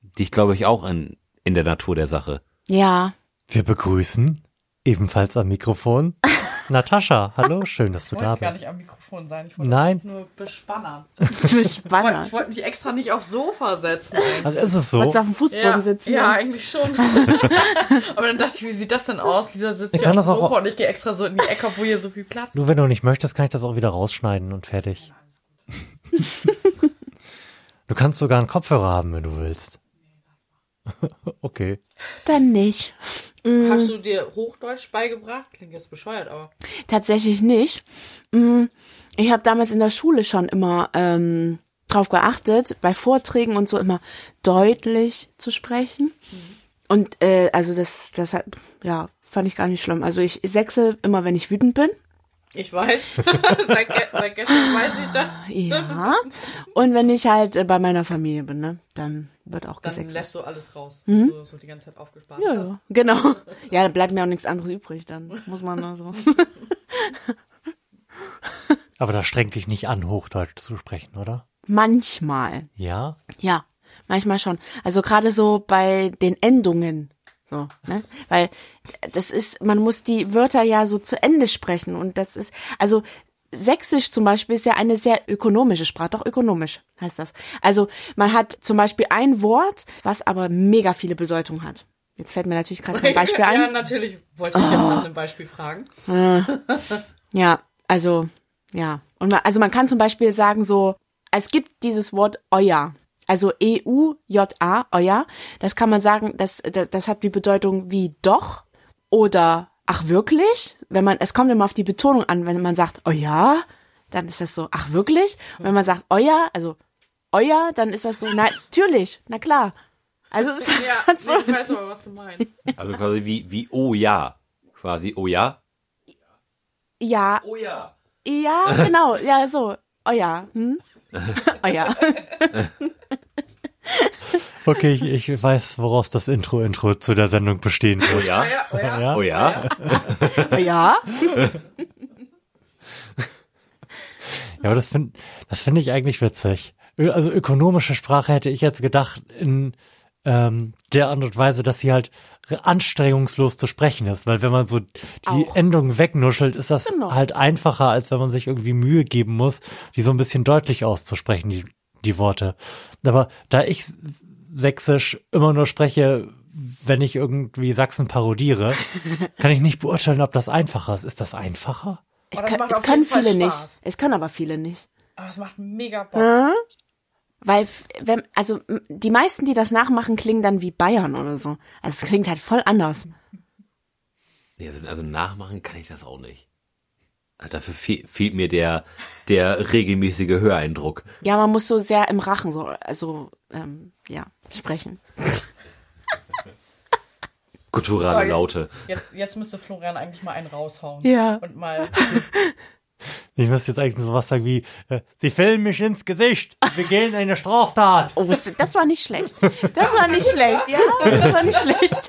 die ich glaube ich auch in, in der Natur der Sache. Ja, Wir begrüßen ebenfalls am Mikrofon Natascha. Hallo, schön, dass du Ich da wollte gar bist. nicht am Mikrofon sein. Ich wollte Nein. nur bespannern. bist Ich wollte mich extra nicht aufs Sofa setzen. Ach, ist es so? Wolltest du auf dem Fußboden Ja, sitzen? ja, eigentlich schon. Aber dann dachte ich, wie sieht das denn aus? Lisa sitzt Ich hier kann auf dem das auch- Sofa und ich gehe extra so in die Ecke, wo hier so viel Platz ist. Nur wenn du nicht möchtest, kann ich das auch wieder rausschneiden und fertig. Du kannst sogar einen Kopfhörer haben, wenn du willst. Okay. Dann nicht. Hast du dir Hochdeutsch beigebracht? Klingt jetzt bescheuert, aber. Tatsächlich nicht. Mm, Ich habe damals in der Schule schon immer ähm, drauf geachtet, bei Vorträgen und so immer deutlich zu sprechen. Und äh, also das, das hat, ja, fand ich gar nicht schlimm. Also ich sechsel immer, wenn ich wütend bin. Ich weiß. seit, ge seit gestern weiß ich das. Ja. Und wenn ich halt äh, bei meiner Familie bin, ne, dann wird auch Dann gesexelt. lässt du alles raus, was du so die ganze Zeit aufgespart Ja, hast. ja, genau. Ja, da bleibt mir auch nichts anderes übrig, dann muss man nur so. Aber das strengt dich nicht an, Hochdeutsch zu sprechen, oder? Manchmal. Ja? Ja, manchmal schon. Also gerade so bei den Endungen. So, ne? Weil das ist, man muss die Wörter ja so zu Ende sprechen. Und das ist, also Sächsisch zum Beispiel ist ja eine sehr ökonomische Sprache, doch ökonomisch heißt das. Also man hat zum Beispiel ein Wort, was aber mega viele Bedeutungen hat. Jetzt fällt mir natürlich gerade ein Beispiel ja, ein. natürlich wollte ich jetzt nach einem Beispiel fragen. Ja, also, ja. Und man, also man kann zum Beispiel sagen so, es gibt dieses Wort euer. Also E-U-J-A, euer. Das kann man sagen, das, das, das hat die Bedeutung wie doch oder ach wirklich? Wenn man, es kommt immer auf die Betonung an, wenn man sagt euer, dann ist das so, ach wirklich? Und wenn man sagt euer, also euer, dann ist das so, na, natürlich, na klar. Also, es Ja, hat so, ich weiß aber, was du meinst. Also quasi wie, wie oh ja. Quasi oh ja. ja, Oh ja. Ja, genau, ja, so. Euer. Hm? Euer. Okay, ich, ich weiß, woraus das Intro-Intro zu der Sendung bestehen Oh wird. ja. Ja, oh ja. Ja? Oh ja. Ja, aber das finde das finde ich eigentlich witzig. Also ökonomische Sprache hätte ich jetzt gedacht in ähm, der Art und Weise, dass sie halt re- anstrengungslos zu sprechen ist, weil wenn man so die Auch. Endung wegnuschelt, ist das Genau. halt einfacher, als wenn man sich irgendwie Mühe geben muss, die so ein bisschen deutlich auszusprechen, die, die Worte. Aber da ich Sächsisch immer nur spreche, wenn ich irgendwie Sachsen parodiere, kann ich nicht beurteilen, ob das einfacher ist. Ist das einfacher? Es, das kann, macht es können viele nicht. Spaß. Es können aber viele nicht. Aber es macht mega Bock. Weil, wenn, also, die meisten, die das nachmachen, klingen dann wie Bayern oder so. Also, es klingt halt voll anders. Nee, also, also nachmachen kann ich das auch nicht. Dafür fe fehlt mir der, der regelmäßige Höreindruck. Ja, man muss so sehr im Rachen so, also, ähm, ja, sprechen. Kulturale Laute. Jetzt, jetzt müsste Florian eigentlich mal einen raushauen. Ja. Und mal. Ich müsste jetzt eigentlich sowas sagen wie, äh, Sie filmen mich ins Gesicht, wir gehen eine Straftat. Oh, das war nicht schlecht. Das war nicht schlecht, ja, das war nicht schlecht.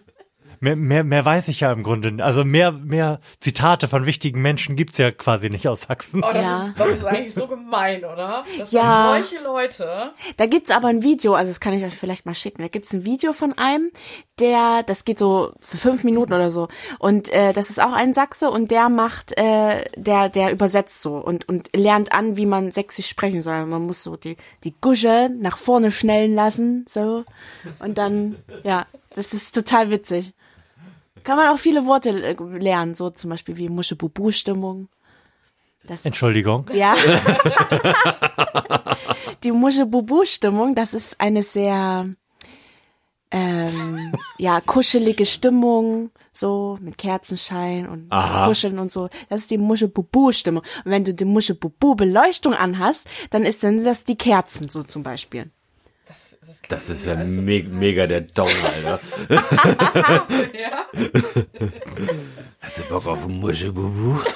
mehr, mehr, mehr weiß ich ja im Grunde. Also mehr, mehr Zitate von wichtigen Menschen gibt's ja quasi nicht aus Sachsen. Oh, das, Ja. ist, das ist eigentlich so gemein, oder? Das Ja. sind solche Leute. Da gibt's aber ein Video, also das kann ich euch vielleicht mal schicken. Da gibt's ein Video von einem, der, das geht so für fünf Minuten oder so. Und äh, das ist auch ein Sachse und der macht, äh, der, der übersetzt so und, und lernt an, wie man sächsisch sprechen soll. Man muss so die, die Gusche nach vorne schnellen lassen, so. Und dann, ja, das ist total witzig. Kann man auch viele Worte äh, lernen, so zum Beispiel wie Musche-Bubu-Stimmung. Entschuldigung. ja. Die Musche-Bubu-Stimmung, das ist eine sehr, ähm, ja, kuschelige Stimmung, so mit Kerzenschein und Aha. Kuscheln und so. Das ist die Musche-Bubu-Stimmung. Und wenn du die Musche-Bubu-Beleuchtung anhast, dann ist dann das die Kerzen, so zum Beispiel. Das, ist ja me mega der Downer, Alter. ja. Hast du Bock auf Muschelbubu?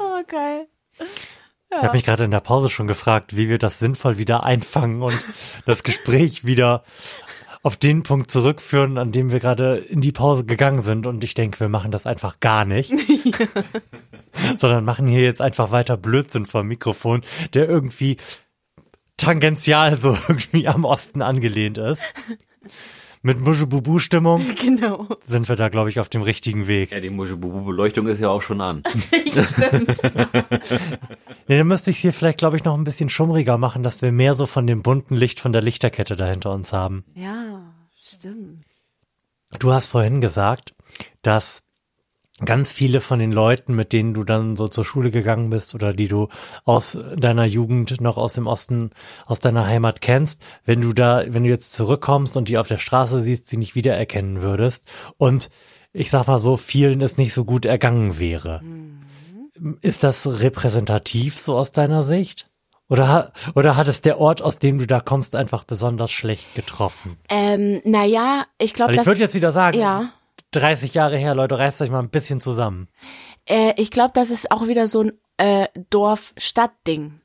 Oh, geil. Ich habe mich gerade in der Pause schon gefragt, wie wir das sinnvoll wieder einfangen und das Gespräch wieder auf den Punkt zurückführen, an dem wir gerade in die Pause gegangen sind. Und ich denke, wir machen das einfach gar nicht. Sondern machen hier jetzt einfach weiter Blödsinn vom Mikrofon, der irgendwie tangential so irgendwie am Osten angelehnt ist. Mit Muschebubu-Stimmung Genau. sind wir da, glaube ich, auf dem richtigen Weg. Ja, die Muschelbubu-Beleuchtung ist ja auch schon an. Nee, dann müsste ich es hier vielleicht, glaube ich, noch ein bisschen schummriger machen, dass wir mehr so von dem bunten Licht von der Lichterkette dahinter uns haben. Ja, stimmt. Du hast vorhin gesagt, dass ganz viele von den Leuten, mit denen du dann so zur Schule gegangen bist oder die du aus deiner Jugend noch aus dem Osten, aus deiner Heimat kennst, wenn du da, wenn du jetzt zurückkommst und die auf der Straße siehst, sie nicht wiedererkennen würdest und ich sag mal so, vielen es nicht so gut ergangen wäre. Ist das repräsentativ so aus deiner Sicht? Oder, oder hat es der Ort, aus dem du da kommst, einfach besonders schlecht getroffen? Ähm, naja, ich glaube, Weil ich würde jetzt wieder sagen, Ja. 30 Jahre her, Leute, reißt euch mal ein bisschen zusammen. Äh, ich glaube, das ist auch wieder so ein äh, Dorf-Stadt-Ding.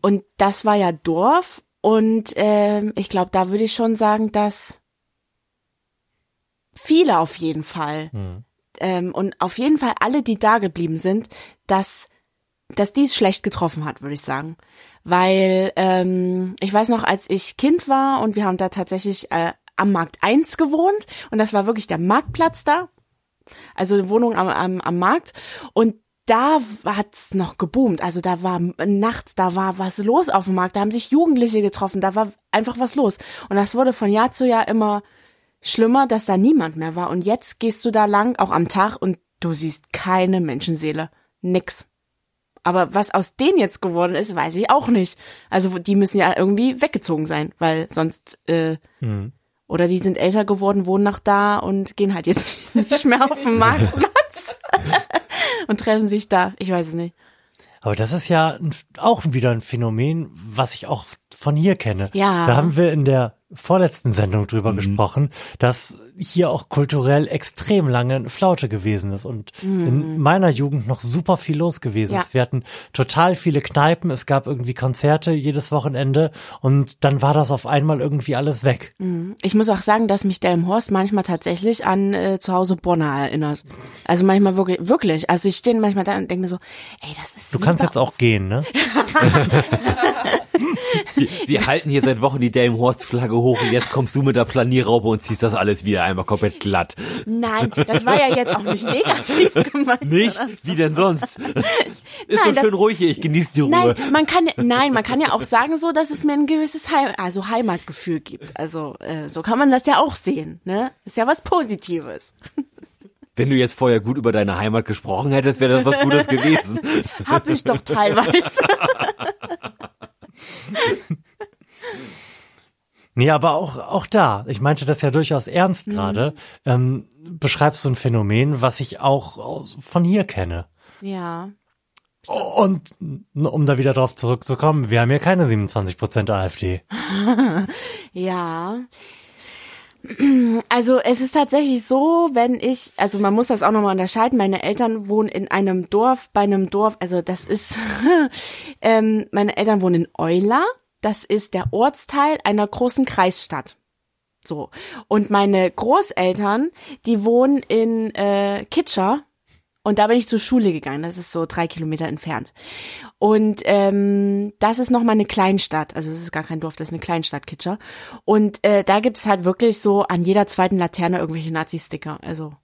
Und das war ja Dorf und ähm, ich glaube, da würde ich schon sagen, dass viele auf jeden Fall ähm, und auf jeden Fall alle, die da geblieben sind, dass dass dies schlecht getroffen hat, würde ich sagen. Weil ähm, ich weiß noch, als ich Kind war und wir haben da tatsächlich äh, am Markt 1 gewohnt und das war wirklich der Marktplatz da also eine Wohnung am, am, am Markt und da hat's noch geboomt. Also da war nachts, da war was los auf dem Markt, da haben sich Jugendliche getroffen, da war einfach was los. Und das wurde von Jahr zu Jahr immer schlimmer, dass da niemand mehr war. Und jetzt gehst du da lang, auch am Tag, und du siehst keine Menschenseele. Nix. Aber was aus denen jetzt geworden ist, weiß ich auch nicht. Also die müssen ja irgendwie weggezogen sein, weil sonst äh, oder die sind älter geworden, wohnen noch da und gehen halt jetzt nicht mehr auf den Marktplatz und treffen sich da. Ich weiß es nicht. Aber das ist ja auch wieder ein Phänomen, was ich auch von hier kenne. Ja. Da haben wir in der vorletzten Sendung drüber gesprochen, dass hier auch kulturell extrem lange eine Flaute gewesen ist und in meiner Jugend noch super viel los gewesen Ja. ist. Wir hatten total viele Kneipen, es gab irgendwie Konzerte jedes Wochenende und dann war das auf einmal irgendwie alles weg. Ich muss auch sagen, dass mich Delmhorst manchmal tatsächlich an äh, zu Hause Bonner erinnert. Also manchmal wirklich, wirklich. Also ich stehe manchmal da und denke mir so, ey, das ist Du kannst jetzt auch gehen, ne? Wir, wir halten hier seit Wochen die Delmenhorst-Flagge hoch und jetzt kommst du mit der Planierraube und ziehst das alles wieder einmal komplett glatt. Nein, das war ja jetzt auch nicht negativ gemeint. Nicht? Wie denn sonst? Ist Nein, doch das- schön ruhig hier, ich genieße die Ruhe. Nein, man kann nein, man kann ja auch sagen so, dass es mir ein gewisses Heim, also Heimatgefühl gibt. Also äh, so kann man das ja auch sehen, ne? Ist ja was Positives. Wenn du jetzt vorher gut über deine Heimat gesprochen hättest, wäre das was Gutes gewesen. Hab ich doch teilweise. Nee, aber auch, auch da, ich meinte das ja durchaus ernst Mhm. gerade, ähm, beschreibst du ein Phänomen, was ich auch aus, von hier kenne. Ja. Und um da wieder drauf zurückzukommen, wir haben ja keine 27 Prozent AfD. Ja. Also es ist tatsächlich so, wenn ich, also man muss das auch nochmal unterscheiden, meine Eltern wohnen in einem Dorf, bei einem Dorf, also das ist, ähm, meine Eltern wohnen in Euler, das ist der Ortsteil einer großen Kreisstadt. So. Und meine Großeltern, die wohnen in äh, Kitscher. Und da bin ich zur Schule gegangen. Das ist so drei Kilometer entfernt. Und ähm, das ist nochmal eine Kleinstadt. Also es ist gar kein Dorf, das ist eine Kleinstadt, Kitscher. Und äh, da gibt es halt wirklich so an jeder zweiten Laterne irgendwelche Nazi-Sticker. Also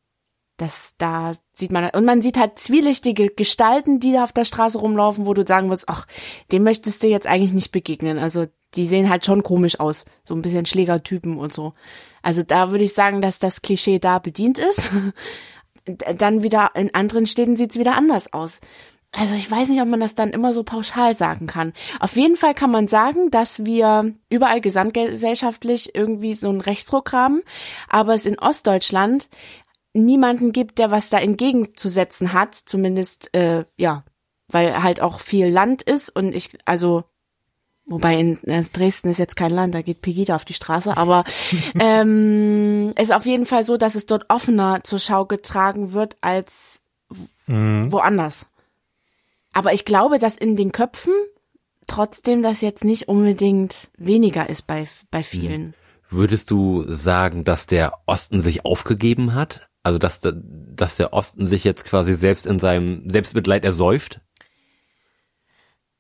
das, da sieht man, und man sieht halt zwielichtige Gestalten, die da auf der Straße rumlaufen, wo du sagen würdest, ach, dem möchtest du jetzt eigentlich nicht begegnen. Also die sehen halt schon komisch aus. So ein bisschen Schlägertypen und so. Also da würde ich sagen, dass das Klischee da bedient ist. Dann wieder in anderen Städten sieht's wieder anders aus. Also ich weiß nicht, ob man das dann immer so pauschal sagen kann. Auf jeden Fall kann man sagen, dass wir überall gesamtgesellschaftlich irgendwie so einen Rechtsruck haben, aber es in Ostdeutschland niemanden gibt, der was da entgegenzusetzen hat, zumindest äh, ja, weil halt auch viel Land ist und ich also wobei in äh, Dresden ist jetzt kein Land, da geht Pegida auf die Straße, aber ähm, ist auf jeden Fall so, dass es dort offener zur Schau getragen wird als Mhm. woanders. Aber ich glaube, dass in den Köpfen trotzdem das jetzt nicht unbedingt weniger ist bei bei vielen. Würdest du sagen, dass der Osten sich aufgegeben hat? Also dass, der- dass der Osten sich jetzt quasi selbst in seinem Selbstmitleid ersäuft?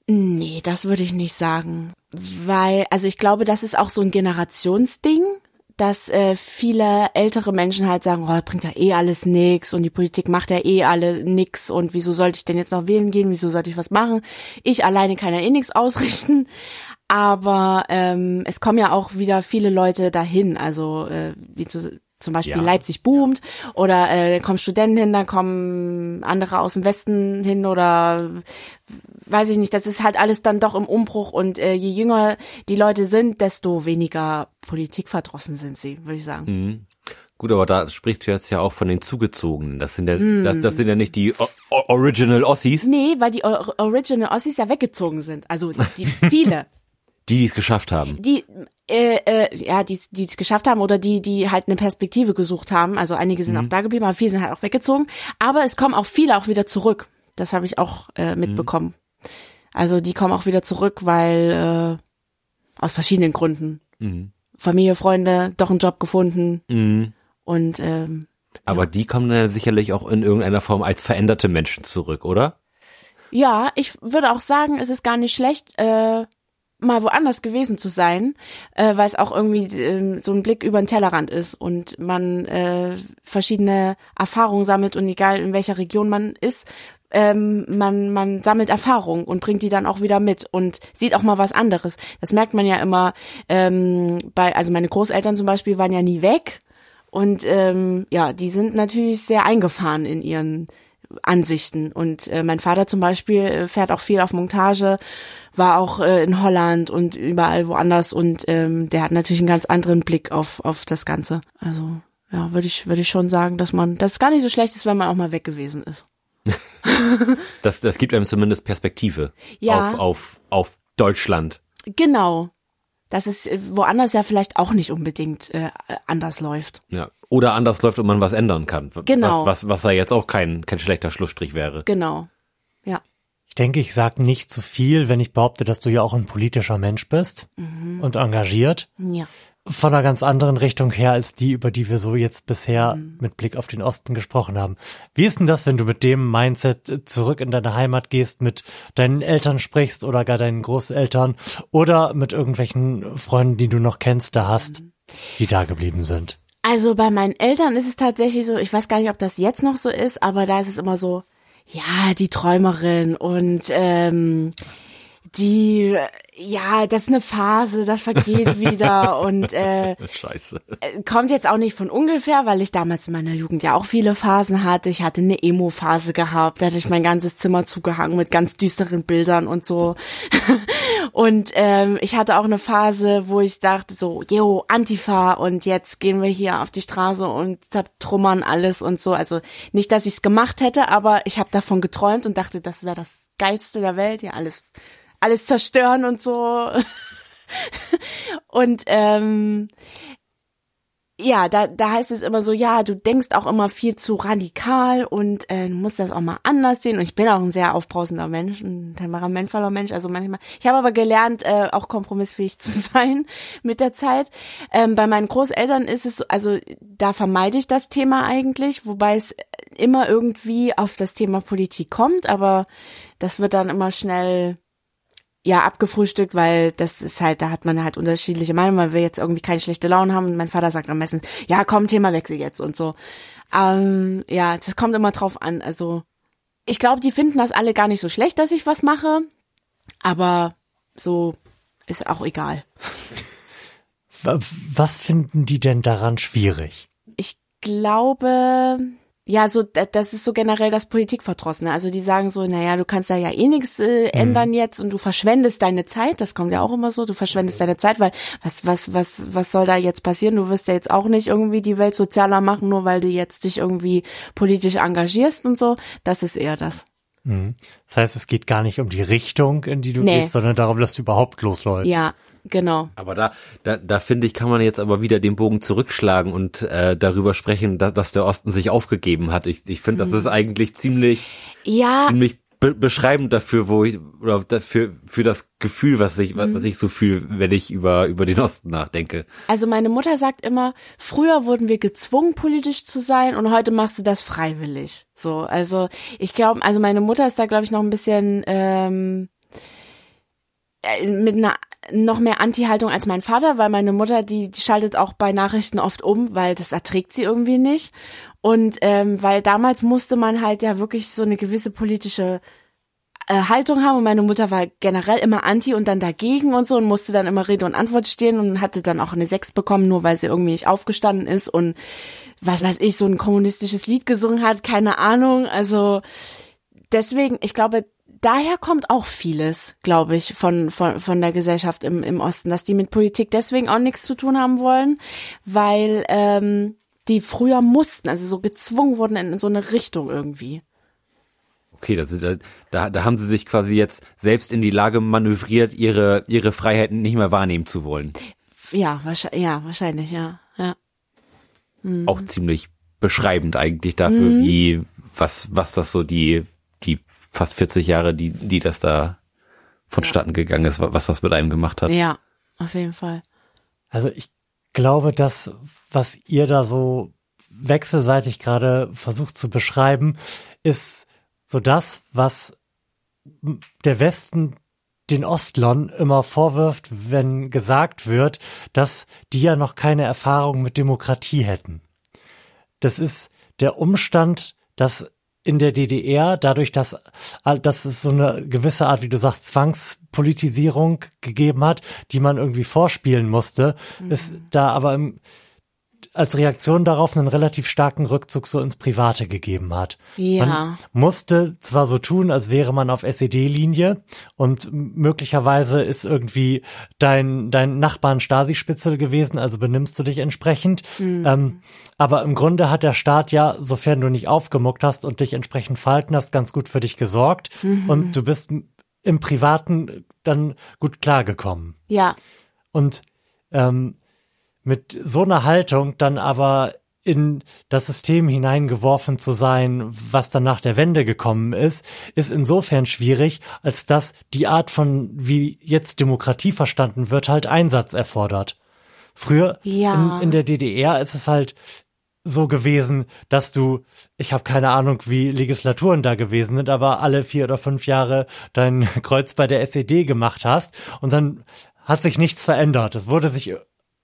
Nee, das würde ich nicht sagen. Weil, also ich glaube, das ist auch so ein Generationsding, dass äh, viele ältere Menschen halt sagen, oh, bringt ja eh alles nix und die Politik macht ja eh alle nix und wieso sollte ich denn jetzt noch wählen gehen, wieso sollte ich was machen? Ich alleine kann ja eh nix ausrichten. Aber ähm, es kommen ja auch wieder viele Leute dahin, also äh, wie zu, zum Beispiel Ja. Leipzig boomt oder äh, kommen Studenten hin, dann kommen andere aus dem Westen hin oder weiß ich nicht, das ist halt alles dann doch im Umbruch und äh, je jünger die Leute sind, desto weniger politikverdrossen sind sie, würde ich sagen. Mhm. Gut, aber da sprichst du jetzt ja auch von den Zugezogenen. Das sind ja, Hm. das, das sind ja nicht die o o Original Ossis, Nee, weil die Or Original Ossis ja weggezogen sind. Also die viele. die die es geschafft haben. die äh, äh, ja, die die es geschafft haben oder die die halt eine Perspektive gesucht haben. Also einige sind auch da geblieben, aber viele sind halt auch weggezogen. Aber es kommen auch viele auch wieder zurück. Das habe ich auch äh, mitbekommen. Also die kommen auch wieder zurück, weil äh, aus verschiedenen Gründen. Mhm. Familie, Freunde, doch einen Job gefunden Mhm. und ähm, Aber die kommen dann sicherlich auch in irgendeiner Form als veränderte Menschen zurück, oder? Ja, ich würde auch sagen, es ist gar nicht schlecht, äh, mal woanders gewesen zu sein, äh, weil es auch irgendwie ähm, so ein Blick über den Tellerrand ist und man äh, verschiedene Erfahrungen sammelt und egal in welcher Region man ist, ähm, man, man sammelt Erfahrung und bringt die dann auch wieder mit und sieht auch mal was anderes. Das merkt man ja immer ähm, bei, also meine Großeltern zum Beispiel waren ja nie weg und ähm, ja, die sind natürlich sehr eingefahren in ihren Ansichten. Und äh, mein Vater zum Beispiel äh, fährt auch viel auf Montage, war auch äh, in Holland und überall woanders und ähm, der hat natürlich einen ganz anderen Blick auf, auf das Ganze. Also ja, würde ich, würde ich schon sagen, dass man, dass es gar nicht so schlecht ist, wenn man auch mal weg gewesen ist. Das, das gibt einem zumindest Perspektive Ja. auf, auf, auf Deutschland. Genau. Dass es äh, woanders ja vielleicht auch nicht unbedingt äh, anders läuft. Ja. Oder anders läuft und man was ändern kann. Genau. Was, was, was da jetzt auch kein, kein schlechter Schlussstrich wäre. Genau. Ja. Ich denke, ich sage nicht zu viel, wenn ich behaupte, dass du ja auch ein politischer Mensch bist und engagiert. Ja. Von einer ganz anderen Richtung her als die, über die wir so jetzt bisher mit Blick auf den Osten gesprochen haben. Wie ist denn das, wenn du mit dem Mindset zurück in deine Heimat gehst, mit deinen Eltern sprichst oder gar deinen Großeltern oder mit irgendwelchen Freunden, die du noch kennst, da hast, die da geblieben sind? Also bei meinen Eltern ist es tatsächlich so, ich weiß gar nicht, ob das jetzt noch so ist, aber da ist es immer so, ja, die Träumerin und ähm, die, ja, das ist eine Phase, das vergeht wieder und äh, Scheiße. kommt jetzt auch nicht von ungefähr, weil ich damals in meiner Jugend ja auch viele Phasen hatte. Ich hatte eine Emo-Phase gehabt, da hatte ich mein ganzes Zimmer zugehangen mit ganz düsteren Bildern und so. Und ähm, ich hatte auch eine Phase, wo ich dachte so, yo, Antifa und jetzt gehen wir hier auf die Straße und zertrummern alles und so. Also nicht, dass ich es gemacht hätte, aber ich habe davon geträumt und dachte, das wäre das Geilste der Welt, ja alles, alles zerstören und so. und ähm, ja, da, da heißt es immer so, ja, du denkst auch immer viel zu radikal und äh, musst das auch mal anders sehen. Und ich bin auch ein sehr aufbrausender Mensch, ein temperamentvoller Mensch. Also manchmal. Ich habe aber gelernt, äh, auch kompromissfähig zu sein mit der Zeit. Ähm, bei meinen Großeltern ist es, so, also da vermeide ich das Thema eigentlich, wobei es immer irgendwie auf das Thema Politik kommt, aber das wird dann immer schnell ja abgefrühstückt, weil das ist halt, da hat man halt unterschiedliche Meinungen, weil wir jetzt irgendwie keine schlechte Laune haben und mein Vater sagt am meisten, ja komm, Themawechsel jetzt und so. Ähm, ja, das kommt immer drauf an. Also ich glaube, die finden das alle gar nicht so schlecht, dass ich was mache, aber so ist auch egal. Was finden die denn daran schwierig? Ich glaube, ja, so das ist so generell das Politikverdrossene. Also die sagen so, naja, du kannst da ja eh nichts äh, ändern mhm. jetzt und du verschwendest deine Zeit. Das kommt ja auch immer so. Du verschwendest deine Zeit, weil was was was was soll da jetzt passieren? Du wirst ja jetzt auch nicht irgendwie die Welt sozialer machen, nur weil du jetzt dich irgendwie politisch engagierst und so. Das ist eher das. Mhm. Das heißt, es geht gar nicht um die Richtung, in die du nee. gehst, sondern darum, dass du überhaupt losläufst. Ja, Genau. Aber da, da, da finde ich, kann man jetzt aber wieder den Bogen zurückschlagen und äh, darüber sprechen, dass, dass der Osten sich aufgegeben hat. Ich, ich finde, mhm. das ist eigentlich ziemlich, ja. ziemlich be beschreibend dafür, wo ich oder dafür für das Gefühl, was ich mhm. was ich so fühle, wenn ich über über den Osten nachdenke. Also meine Mutter sagt immer, früher wurden wir gezwungen politisch zu sein und heute machst du das freiwillig. So, also ich glaube, also meine Mutter ist da glaube ich noch ein bisschen ähm, äh, mit einer noch mehr Anti-Haltung als mein Vater, weil meine Mutter, die, die schaltet auch bei Nachrichten oft um, weil das erträgt sie irgendwie nicht. Und ähm, weil damals musste man halt ja wirklich so eine gewisse politische äh, Haltung haben und meine Mutter war generell immer anti und dann dagegen und so und musste dann immer Rede und Antwort stehen und hatte dann auch eine Sechs bekommen, nur weil sie irgendwie nicht aufgestanden ist und was weiß ich, so ein kommunistisches Lied gesungen hat, keine Ahnung. Also deswegen, ich glaube, daher kommt auch vieles, glaube ich, von, von, von der Gesellschaft im, im Osten, dass die mit Politik deswegen auch nichts zu tun haben wollen, weil ähm, die früher mussten, also so gezwungen wurden in, in so eine Richtung irgendwie. Okay, das ist, da, da haben sie sich quasi jetzt selbst in die Lage manövriert, ihre, ihre Freiheiten nicht mehr wahrnehmen zu wollen. Ja, wahrscheinlich, ja, wahrscheinlich, ja, ja. Mhm. Auch ziemlich beschreibend eigentlich dafür, mhm. wie, was, was das so die fast 40 Jahre, die, die das da vonstatten ja. gegangen ist, was das mit einem gemacht hat. Ja, auf jeden Fall. Also ich glaube, das, was ihr da so wechselseitig gerade versucht zu beschreiben, ist so das, was der Westen den Ostlern immer vorwirft, wenn gesagt wird, dass die ja noch keine Erfahrung mit Demokratie hätten. Das ist der Umstand, dass in der DDR, dadurch, dass, dass es so eine gewisse Art, wie du sagst, Zwangspolitisierung gegeben hat, die man irgendwie vorspielen musste, mhm. ist da aber im, als Reaktion darauf einen relativ starken Rückzug so ins Private gegeben hat. Ja. Man musste zwar so tun, als wäre man auf SED-Linie und möglicherweise ist irgendwie dein, dein Nachbar ein Stasi-Spitzel gewesen, also benimmst du dich entsprechend. Mhm. Ähm, aber im Grunde hat der Staat ja, sofern du nicht aufgemuckt hast und dich entsprechend verhalten hast, ganz gut für dich gesorgt mhm. und du bist im Privaten dann gut klargekommen. Ja. Und ähm, mit so einer Haltung dann aber in das System hineingeworfen zu sein, was dann nach der Wende gekommen ist, ist insofern schwierig, als dass die Art von, wie jetzt Demokratie verstanden wird, halt Einsatz erfordert. Früher ja. in, in der DDR ist es halt so gewesen, dass du, ich habe keine Ahnung, wie Legislaturen da gewesen sind, aber alle vier oder fünf Jahre dein Kreuz bei der SED gemacht hast und dann hat sich nichts verändert. Es wurde sich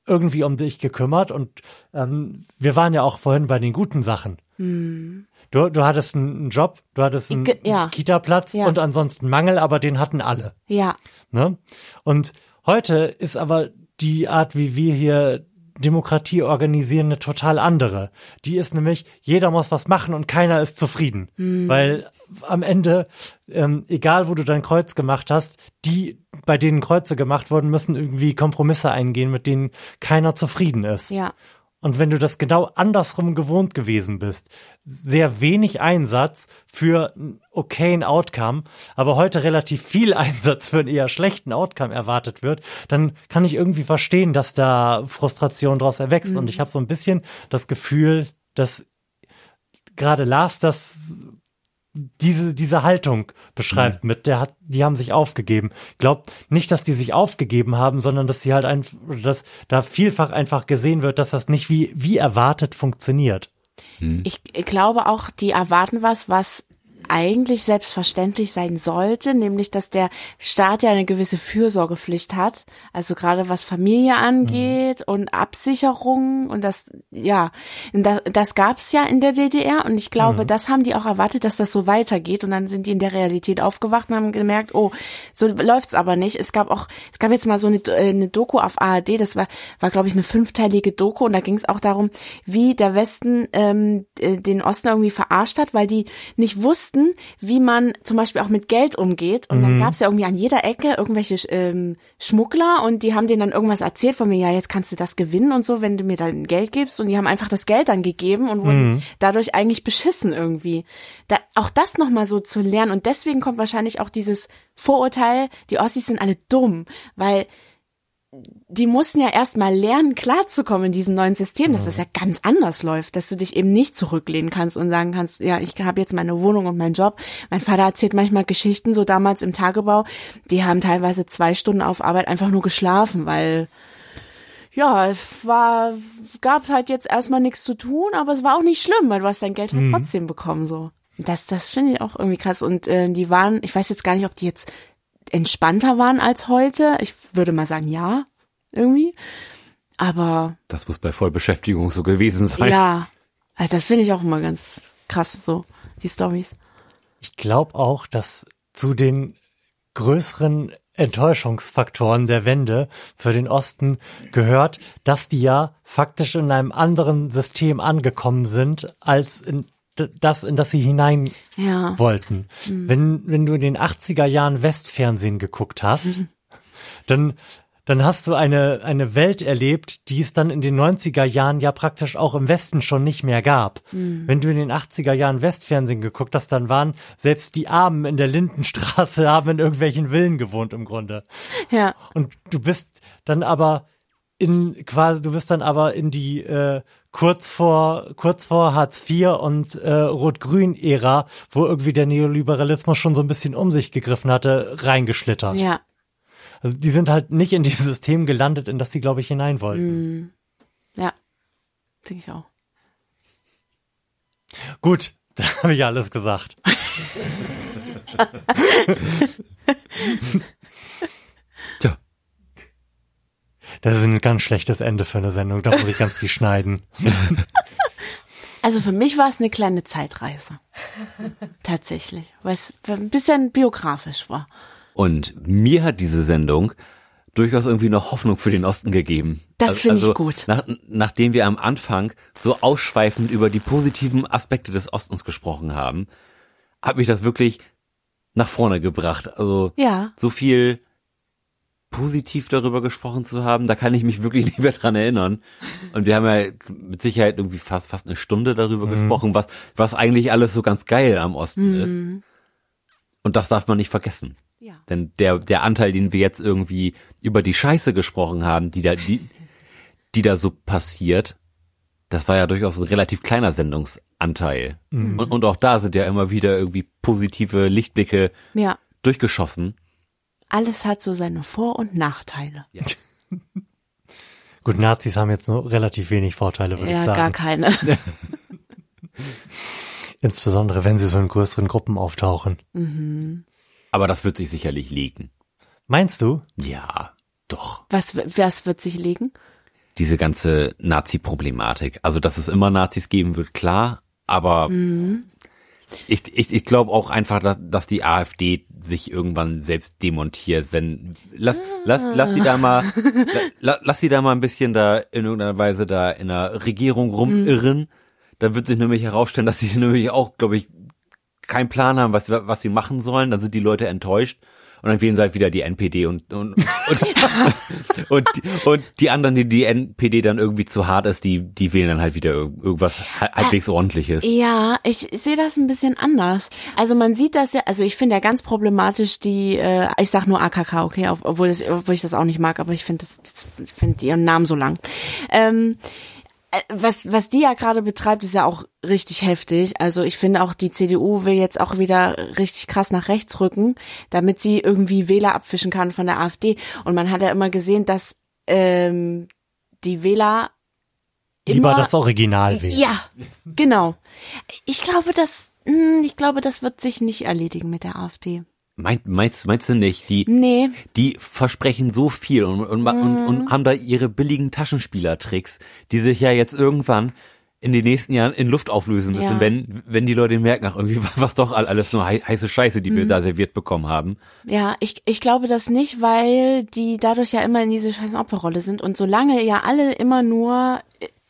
irgendwie um dich gekümmert und ähm, wir waren ja auch vorhin bei den guten Sachen. Hm. Du, du hattest einen Job, du hattest einen ja. Kita-Platz ja. und ansonsten Mangel, aber den hatten alle. Ja. Ne? Und heute ist aber die Art, wie wir hier Demokratie organisieren eine total andere. Die ist nämlich, jeder muss was machen und keiner ist zufrieden. Hm. Weil am Ende, ähm, egal wo du dein Kreuz gemacht hast, die, bei denen Kreuze gemacht wurden, müssen irgendwie Kompromisse eingehen, mit denen keiner zufrieden ist. Ja. Und wenn du das genau andersrum gewohnt gewesen bist, sehr wenig Einsatz für einen okayen Outcome, aber heute relativ viel Einsatz für einen eher schlechten Outcome erwartet wird, dann kann ich irgendwie verstehen, dass da Frustration daraus erwächst. Mhm. Und ich habe so ein bisschen das Gefühl, dass gerade Lars das diese, diese Haltung beschreibt mhm. mit, der hat, die haben sich aufgegeben. Ich glaube nicht, dass die sich aufgegeben haben, sondern dass sie halt einfach, dass da vielfach einfach gesehen wird, dass das nicht wie, wie erwartet funktioniert. Mhm. Ich glaube auch, die erwarten was, was eigentlich selbstverständlich sein sollte, nämlich dass der Staat ja eine gewisse Fürsorgepflicht hat, also gerade was Familie angeht mhm. und Absicherung und das ja, das, das gab es ja in der DDR und ich glaube, mhm. das haben die auch erwartet, dass das so weitergeht und dann sind die in der Realität aufgewacht und haben gemerkt, oh, so läuft's aber nicht. Es gab auch, es gab jetzt mal so eine, äh, eine Doku auf ARD, das war, war glaube ich eine fünfteilige Doku und da ging es auch darum, wie der Westen ähm, äh, den Osten irgendwie verarscht hat, weil die nicht wussten wussten, wie man zum Beispiel auch mit Geld umgeht. Und mhm. dann gab es ja irgendwie an jeder Ecke irgendwelche ähm, Schmuggler und die haben denen dann irgendwas erzählt von mir, ja, jetzt kannst du das gewinnen und so, wenn du mir dann Geld gibst. Und die haben einfach das Geld dann gegeben und wurden mhm. dadurch eigentlich beschissen irgendwie. Da, auch das nochmal so zu lernen. Und deswegen kommt wahrscheinlich auch dieses Vorurteil, die Ossis sind alle dumm, weil die mussten ja erstmal lernen, klarzukommen in diesem neuen System, dass es ja ganz anders läuft, dass du dich eben nicht zurücklehnen kannst und sagen kannst, ja, ich habe jetzt meine Wohnung und meinen Job. Mein Vater erzählt manchmal Geschichten, so damals im Tagebau, die haben teilweise zwei Stunden auf Arbeit einfach nur geschlafen, weil ja, es war, gab halt jetzt erstmal nichts zu tun, aber es war auch nicht schlimm, weil du hast dein Geld halt mhm. trotzdem bekommen, so. Das, das finde ich auch irgendwie krass. Und äh, die waren, ich weiß jetzt gar nicht, ob die jetzt entspannter waren als heute. Ich würde mal sagen, ja, irgendwie. Aber. Das muss bei Vollbeschäftigung so gewesen sein. Ja. Also das finde ich auch immer ganz krass, so, die Stories. Ich glaube auch, dass zu den größeren Enttäuschungsfaktoren der Wende für den Osten gehört, dass die ja faktisch in einem anderen System angekommen sind, als in das, in das sie hinein ja. wollten. Mhm. Wenn, wenn du in den 80er Jahren Westfernsehen geguckt hast, mhm. dann, dann hast du eine, eine Welt erlebt, die es dann in den 90er Jahren ja praktisch auch im Westen schon nicht mehr gab. Mhm. Wenn du in den 80er Jahren Westfernsehen geguckt hast, dann waren selbst die Armen in der Lindenstraße haben in irgendwelchen Villen gewohnt im Grunde. Ja. Und du bist dann aber in quasi, du bist dann aber in die äh, kurz vor kurz vor Hartz IV und äh, Rot-Grün-Ära, wo irgendwie der Neoliberalismus schon so ein bisschen um sich gegriffen hatte, reingeschlittert. Ja. Also die sind halt nicht in dieses System gelandet, in das sie, glaube ich, hinein wollten. Mm. Ja, denke ich auch. Gut, da habe ich alles gesagt. Das ist ein ganz schlechtes Ende für eine Sendung. Da muss ich ganz viel schneiden. Also für mich war es eine kleine Zeitreise. Tatsächlich. Weil es ein bisschen biografisch war. Und mir hat diese Sendung durchaus irgendwie noch Hoffnung für den Osten gegeben. Das also, finde also, ich gut. Nach, nachdem wir am Anfang so ausschweifend über die positiven Aspekte des Ostens gesprochen haben, hat mich das wirklich nach vorne gebracht. Also ja. so viel positiv darüber gesprochen zu haben, da kann ich mich wirklich nicht mehr dran erinnern. Und wir haben ja mit Sicherheit irgendwie fast fast eine Stunde darüber mhm. gesprochen, was was eigentlich alles so ganz geil am Osten mhm. ist. Und das darf man nicht vergessen. Ja. Denn der der Anteil, den wir jetzt irgendwie über die Scheiße gesprochen haben, die da die die da so passiert, das war ja durchaus ein relativ kleiner Sendungsanteil. Mhm. Und, und auch da sind ja immer wieder irgendwie positive Lichtblicke ja. durchgeschossen alles hat so seine Vor- und Nachteile. Ja. Gut, Nazis haben jetzt nur relativ wenig Vorteile, würde ja, ich sagen. Ja, gar keine. Insbesondere, wenn sie so in größeren Gruppen auftauchen. Mhm. Aber das wird sich sicherlich legen. Meinst du? Ja, doch. Was, was wird sich legen? Diese ganze Nazi-Problematik. Also, dass es immer Nazis geben wird, klar. Aber mhm. Ich, ich, ich glaube auch einfach, dass, dass die AfD sich irgendwann selbst demontiert, wenn lass, lass, lass die da mal la, lass die da mal ein bisschen da in irgendeiner Weise da in der Regierung rumirren, mhm. dann wird sich nämlich herausstellen, dass sie nämlich auch, glaube ich, keinen Plan haben, was was sie machen sollen, dann sind die Leute enttäuscht und dann wählen sie halt wieder die NPD und und und, und, die, und die anderen, die die NPD dann irgendwie zu hart ist, die die wählen dann halt wieder irgendwas halbwegs ordentliches. Ja, ich sehe das ein bisschen anders. Also man sieht das ja, also ich finde ja ganz problematisch die, äh, ich sag nur AKK, okay, obwohl, das, obwohl ich das auch nicht mag, aber ich finde das, ich finde ihren Namen so lang. Ähm, äh, was, was die ja gerade betreibt, ist ja auch richtig heftig. Also ich finde auch, die CDU will jetzt auch wieder richtig krass nach rechts rücken, damit sie irgendwie Wähler abfischen kann von der AfD. Und man hat ja immer gesehen, dass ähm, die Wähler Lieber das Original wählen. Ja, genau. Ich glaube, das, hm, ich glaube, das wird sich nicht erledigen mit der AfD. Meint, meinst, meinst du nicht? Die, nee. die versprechen so viel und, und, mm. und, und haben da ihre billigen Taschenspielertricks, die sich ja jetzt irgendwann in den nächsten Jahren in Luft auflösen müssen, ja. wenn, wenn die Leute merken, ach, irgendwie was doch alles nur heiße Scheiße, die mhm. wir da serviert bekommen haben. Ja, ich, ich glaube das nicht, weil die dadurch ja immer in diese scheiß Opferrolle sind und solange ja alle immer nur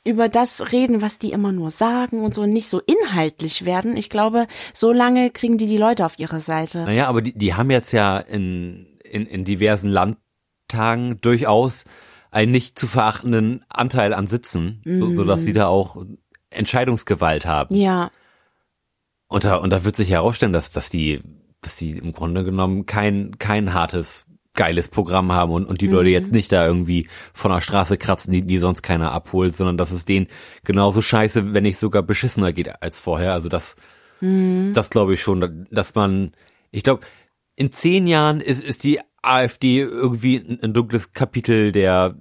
über das reden, was die immer nur sagen und so nicht so inhaltlich werden. Ich glaube, so lange kriegen die die Leute auf ihre Seite. Naja, aber die, die haben jetzt ja in, in, in diversen Landtagen durchaus einen nicht zu verachtenden Anteil an Sitzen, mhm. so, so dass sie da auch Entscheidungsgewalt haben. Ja. Und da, und da wird sich herausstellen, dass, dass die, dass die im Grunde genommen kein, kein hartes geiles Programm haben und, und die mhm. Leute jetzt nicht da irgendwie von der Straße kratzen, die, die sonst keiner abholt, sondern dass es denen genauso scheiße, wenn nicht sogar beschissener geht als vorher. Also das, mhm. das glaube ich schon, dass man, ich glaube, in zehn Jahren ist, ist die AfD irgendwie ein, ein dunkles Kapitel der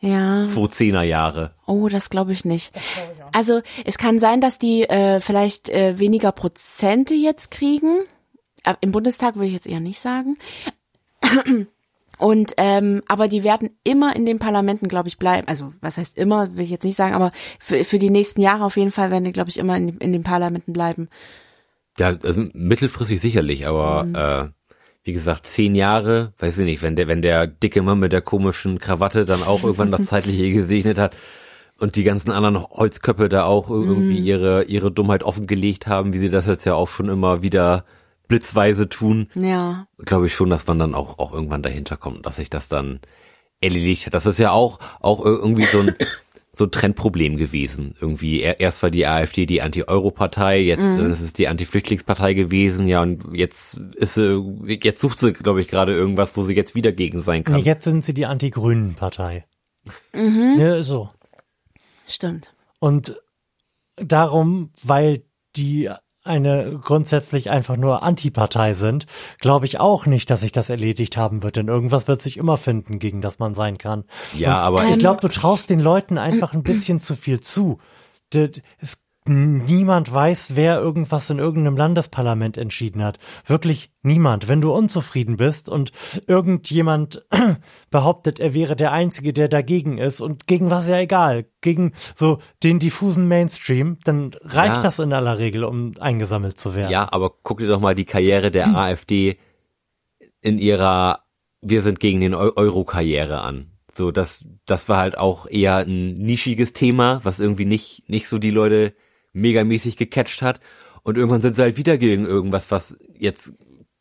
ja. 2010er Jahre. Oh, das glaube ich nicht. Glaub ich also es kann sein, dass die äh, vielleicht äh, weniger Prozente jetzt kriegen. Im Bundestag würde ich jetzt eher nicht sagen. Und ähm, aber die werden immer in den Parlamenten, glaube ich, bleiben. Also was heißt immer, will ich jetzt nicht sagen, aber für, für die nächsten Jahre auf jeden Fall werden die, glaube ich, immer in, in den Parlamenten bleiben. Ja, also mittelfristig sicherlich, aber mhm. äh, wie gesagt, zehn Jahre, weiß ich nicht, wenn der, wenn der dicke Mann mit der komischen Krawatte dann auch irgendwann das Zeitliche gesegnet hat und die ganzen anderen Holzköpfe da auch irgendwie mhm. ihre, ihre Dummheit offengelegt haben, wie sie das jetzt ja auch schon immer wieder blitzweise tun, ja. glaube ich schon, dass man dann auch, auch irgendwann dahinter kommt, dass sich das dann erledigt hat. Das ist ja auch, auch irgendwie so ein, so ein Trendproblem gewesen. Irgendwie, erst war die AfD die Anti-Euro-Partei, jetzt mhm. ist es die Anti-Flüchtlingspartei gewesen, ja, und jetzt ist sie, jetzt sucht sie, glaube ich, gerade irgendwas, wo sie jetzt wieder gegen sein kann. Nee, jetzt sind sie die Anti-Grünen-Partei. Mhm. Ja, so. Stimmt. Und darum, weil die eine grundsätzlich einfach nur Antipartei sind, glaube ich auch nicht, dass sich das erledigt haben wird. Denn irgendwas wird sich immer finden, gegen das man sein kann. Ja, Und aber ich glaube, du traust den Leuten einfach ein bisschen zu viel zu. Es niemand weiß, wer irgendwas in irgendeinem Landesparlament entschieden hat. Wirklich niemand. Wenn du unzufrieden bist und irgendjemand behauptet, er wäre der Einzige, der dagegen ist und gegen was ja egal, gegen so den diffusen Mainstream, dann reicht ja. das in aller Regel, um eingesammelt zu werden. Ja, aber guck dir doch mal die Karriere der AfD in ihrer Wir sind gegen den Euro-Karriere an. So, das, das war halt auch eher ein nischiges Thema, was irgendwie nicht, nicht so die Leute megamäßig gecatcht hat. Und irgendwann sind sie halt wieder gegen irgendwas, was jetzt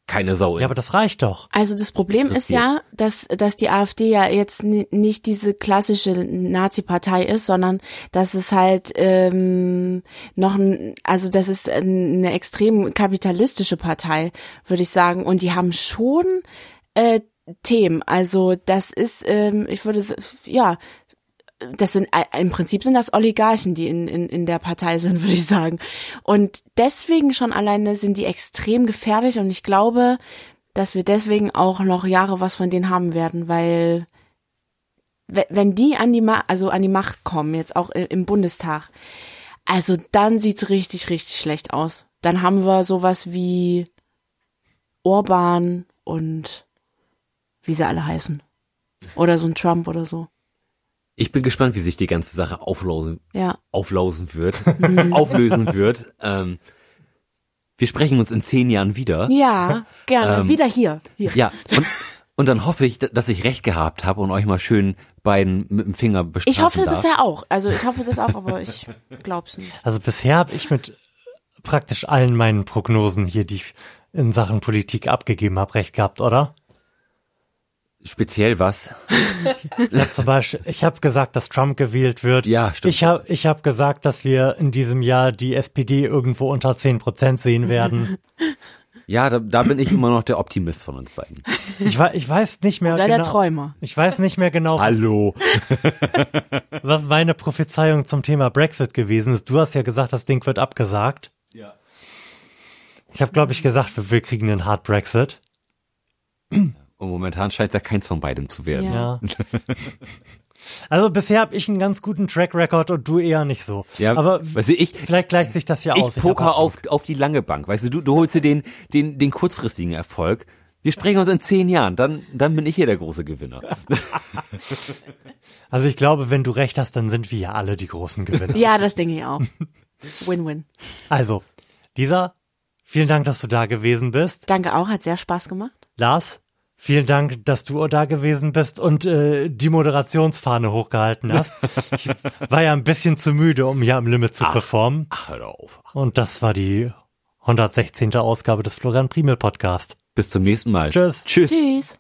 keine Sau Ja, aber das reicht doch. Also das Problem ist ja, dass, dass die AfD ja jetzt nicht diese klassische Nazi-Partei ist, sondern dass es halt ähm, noch ein, also das ist eine extrem kapitalistische Partei, würde ich sagen. Und die haben schon äh, Themen. Also das ist, ähm, ich würde, ja, das sind äh, im Prinzip sind das Oligarchen, die in, in, in der Partei sind, würde ich sagen. Und deswegen schon alleine sind die extrem gefährlich und ich glaube, dass wir deswegen auch noch Jahre was von denen haben werden, weil wenn die an die Ma also an die Macht kommen, jetzt auch im Bundestag, also dann sieht's richtig, richtig schlecht aus. Dann haben wir sowas wie Orban und wie sie alle heißen. Oder so ein Trump oder so. Ich bin gespannt, wie sich die ganze Sache auflausen, ja. auflausen wird, auflösen wird. Ähm, wir sprechen uns in zehn Jahren wieder. Ja, gerne. Ähm, wieder hier. hier. Ja, und, und dann hoffe ich, dass ich recht gehabt habe und euch mal schön beiden mit dem Finger bestrafen Ich hoffe darf. das ja auch. Also ich hoffe das auch, aber ich glaub's nicht. Also bisher habe ich mit praktisch allen meinen Prognosen hier, die ich in Sachen Politik abgegeben habe, recht gehabt, oder? Speziell was? Ja, zum Beispiel, ich habe gesagt, dass Trump gewählt wird. Ja, stimmt. Ich habe ich hab gesagt, dass wir in diesem Jahr die SPD irgendwo unter 10 Prozent sehen werden. Ja, da, da bin ich immer noch der Optimist von uns beiden. Ich, ich weiß nicht mehr Oder genau. der Träumer. Ich weiß nicht mehr genau, Hallo. was meine Prophezeiung zum Thema Brexit gewesen ist. Du hast ja gesagt, das Ding wird abgesagt. Ja. Ich habe, glaube ich, gesagt, wir, wir kriegen einen Hard Brexit. Und momentan scheint ja keins von beidem zu werden. Ja. Also bisher habe ich einen ganz guten Track Record und du eher nicht so. Ja, Aber weißt du, ich, vielleicht gleicht sich das ja ich aus. poker hab auch- auf, auf die lange Bank. Weißt du, du, du holst dir den, den, den kurzfristigen Erfolg. Wir sprechen uns in zehn Jahren, dann, dann bin ich hier der große Gewinner. Also ich glaube, wenn du recht hast, dann sind wir ja alle die großen Gewinner. Ja, das denke ich auch. Win-win. Also, Lisa, vielen Dank, dass du da gewesen bist. Danke auch, hat sehr Spaß gemacht. Lars, vielen Dank, dass du da gewesen bist und äh, die Moderationsfahne hochgehalten hast. Ich war ja ein bisschen zu müde, um hier am Limit zu performen. Ach, hör auf. Und das war die 116. Ausgabe des Florian Primel Podcast. Bis zum nächsten Mal. Tschüss. Tschüss. Tschüss.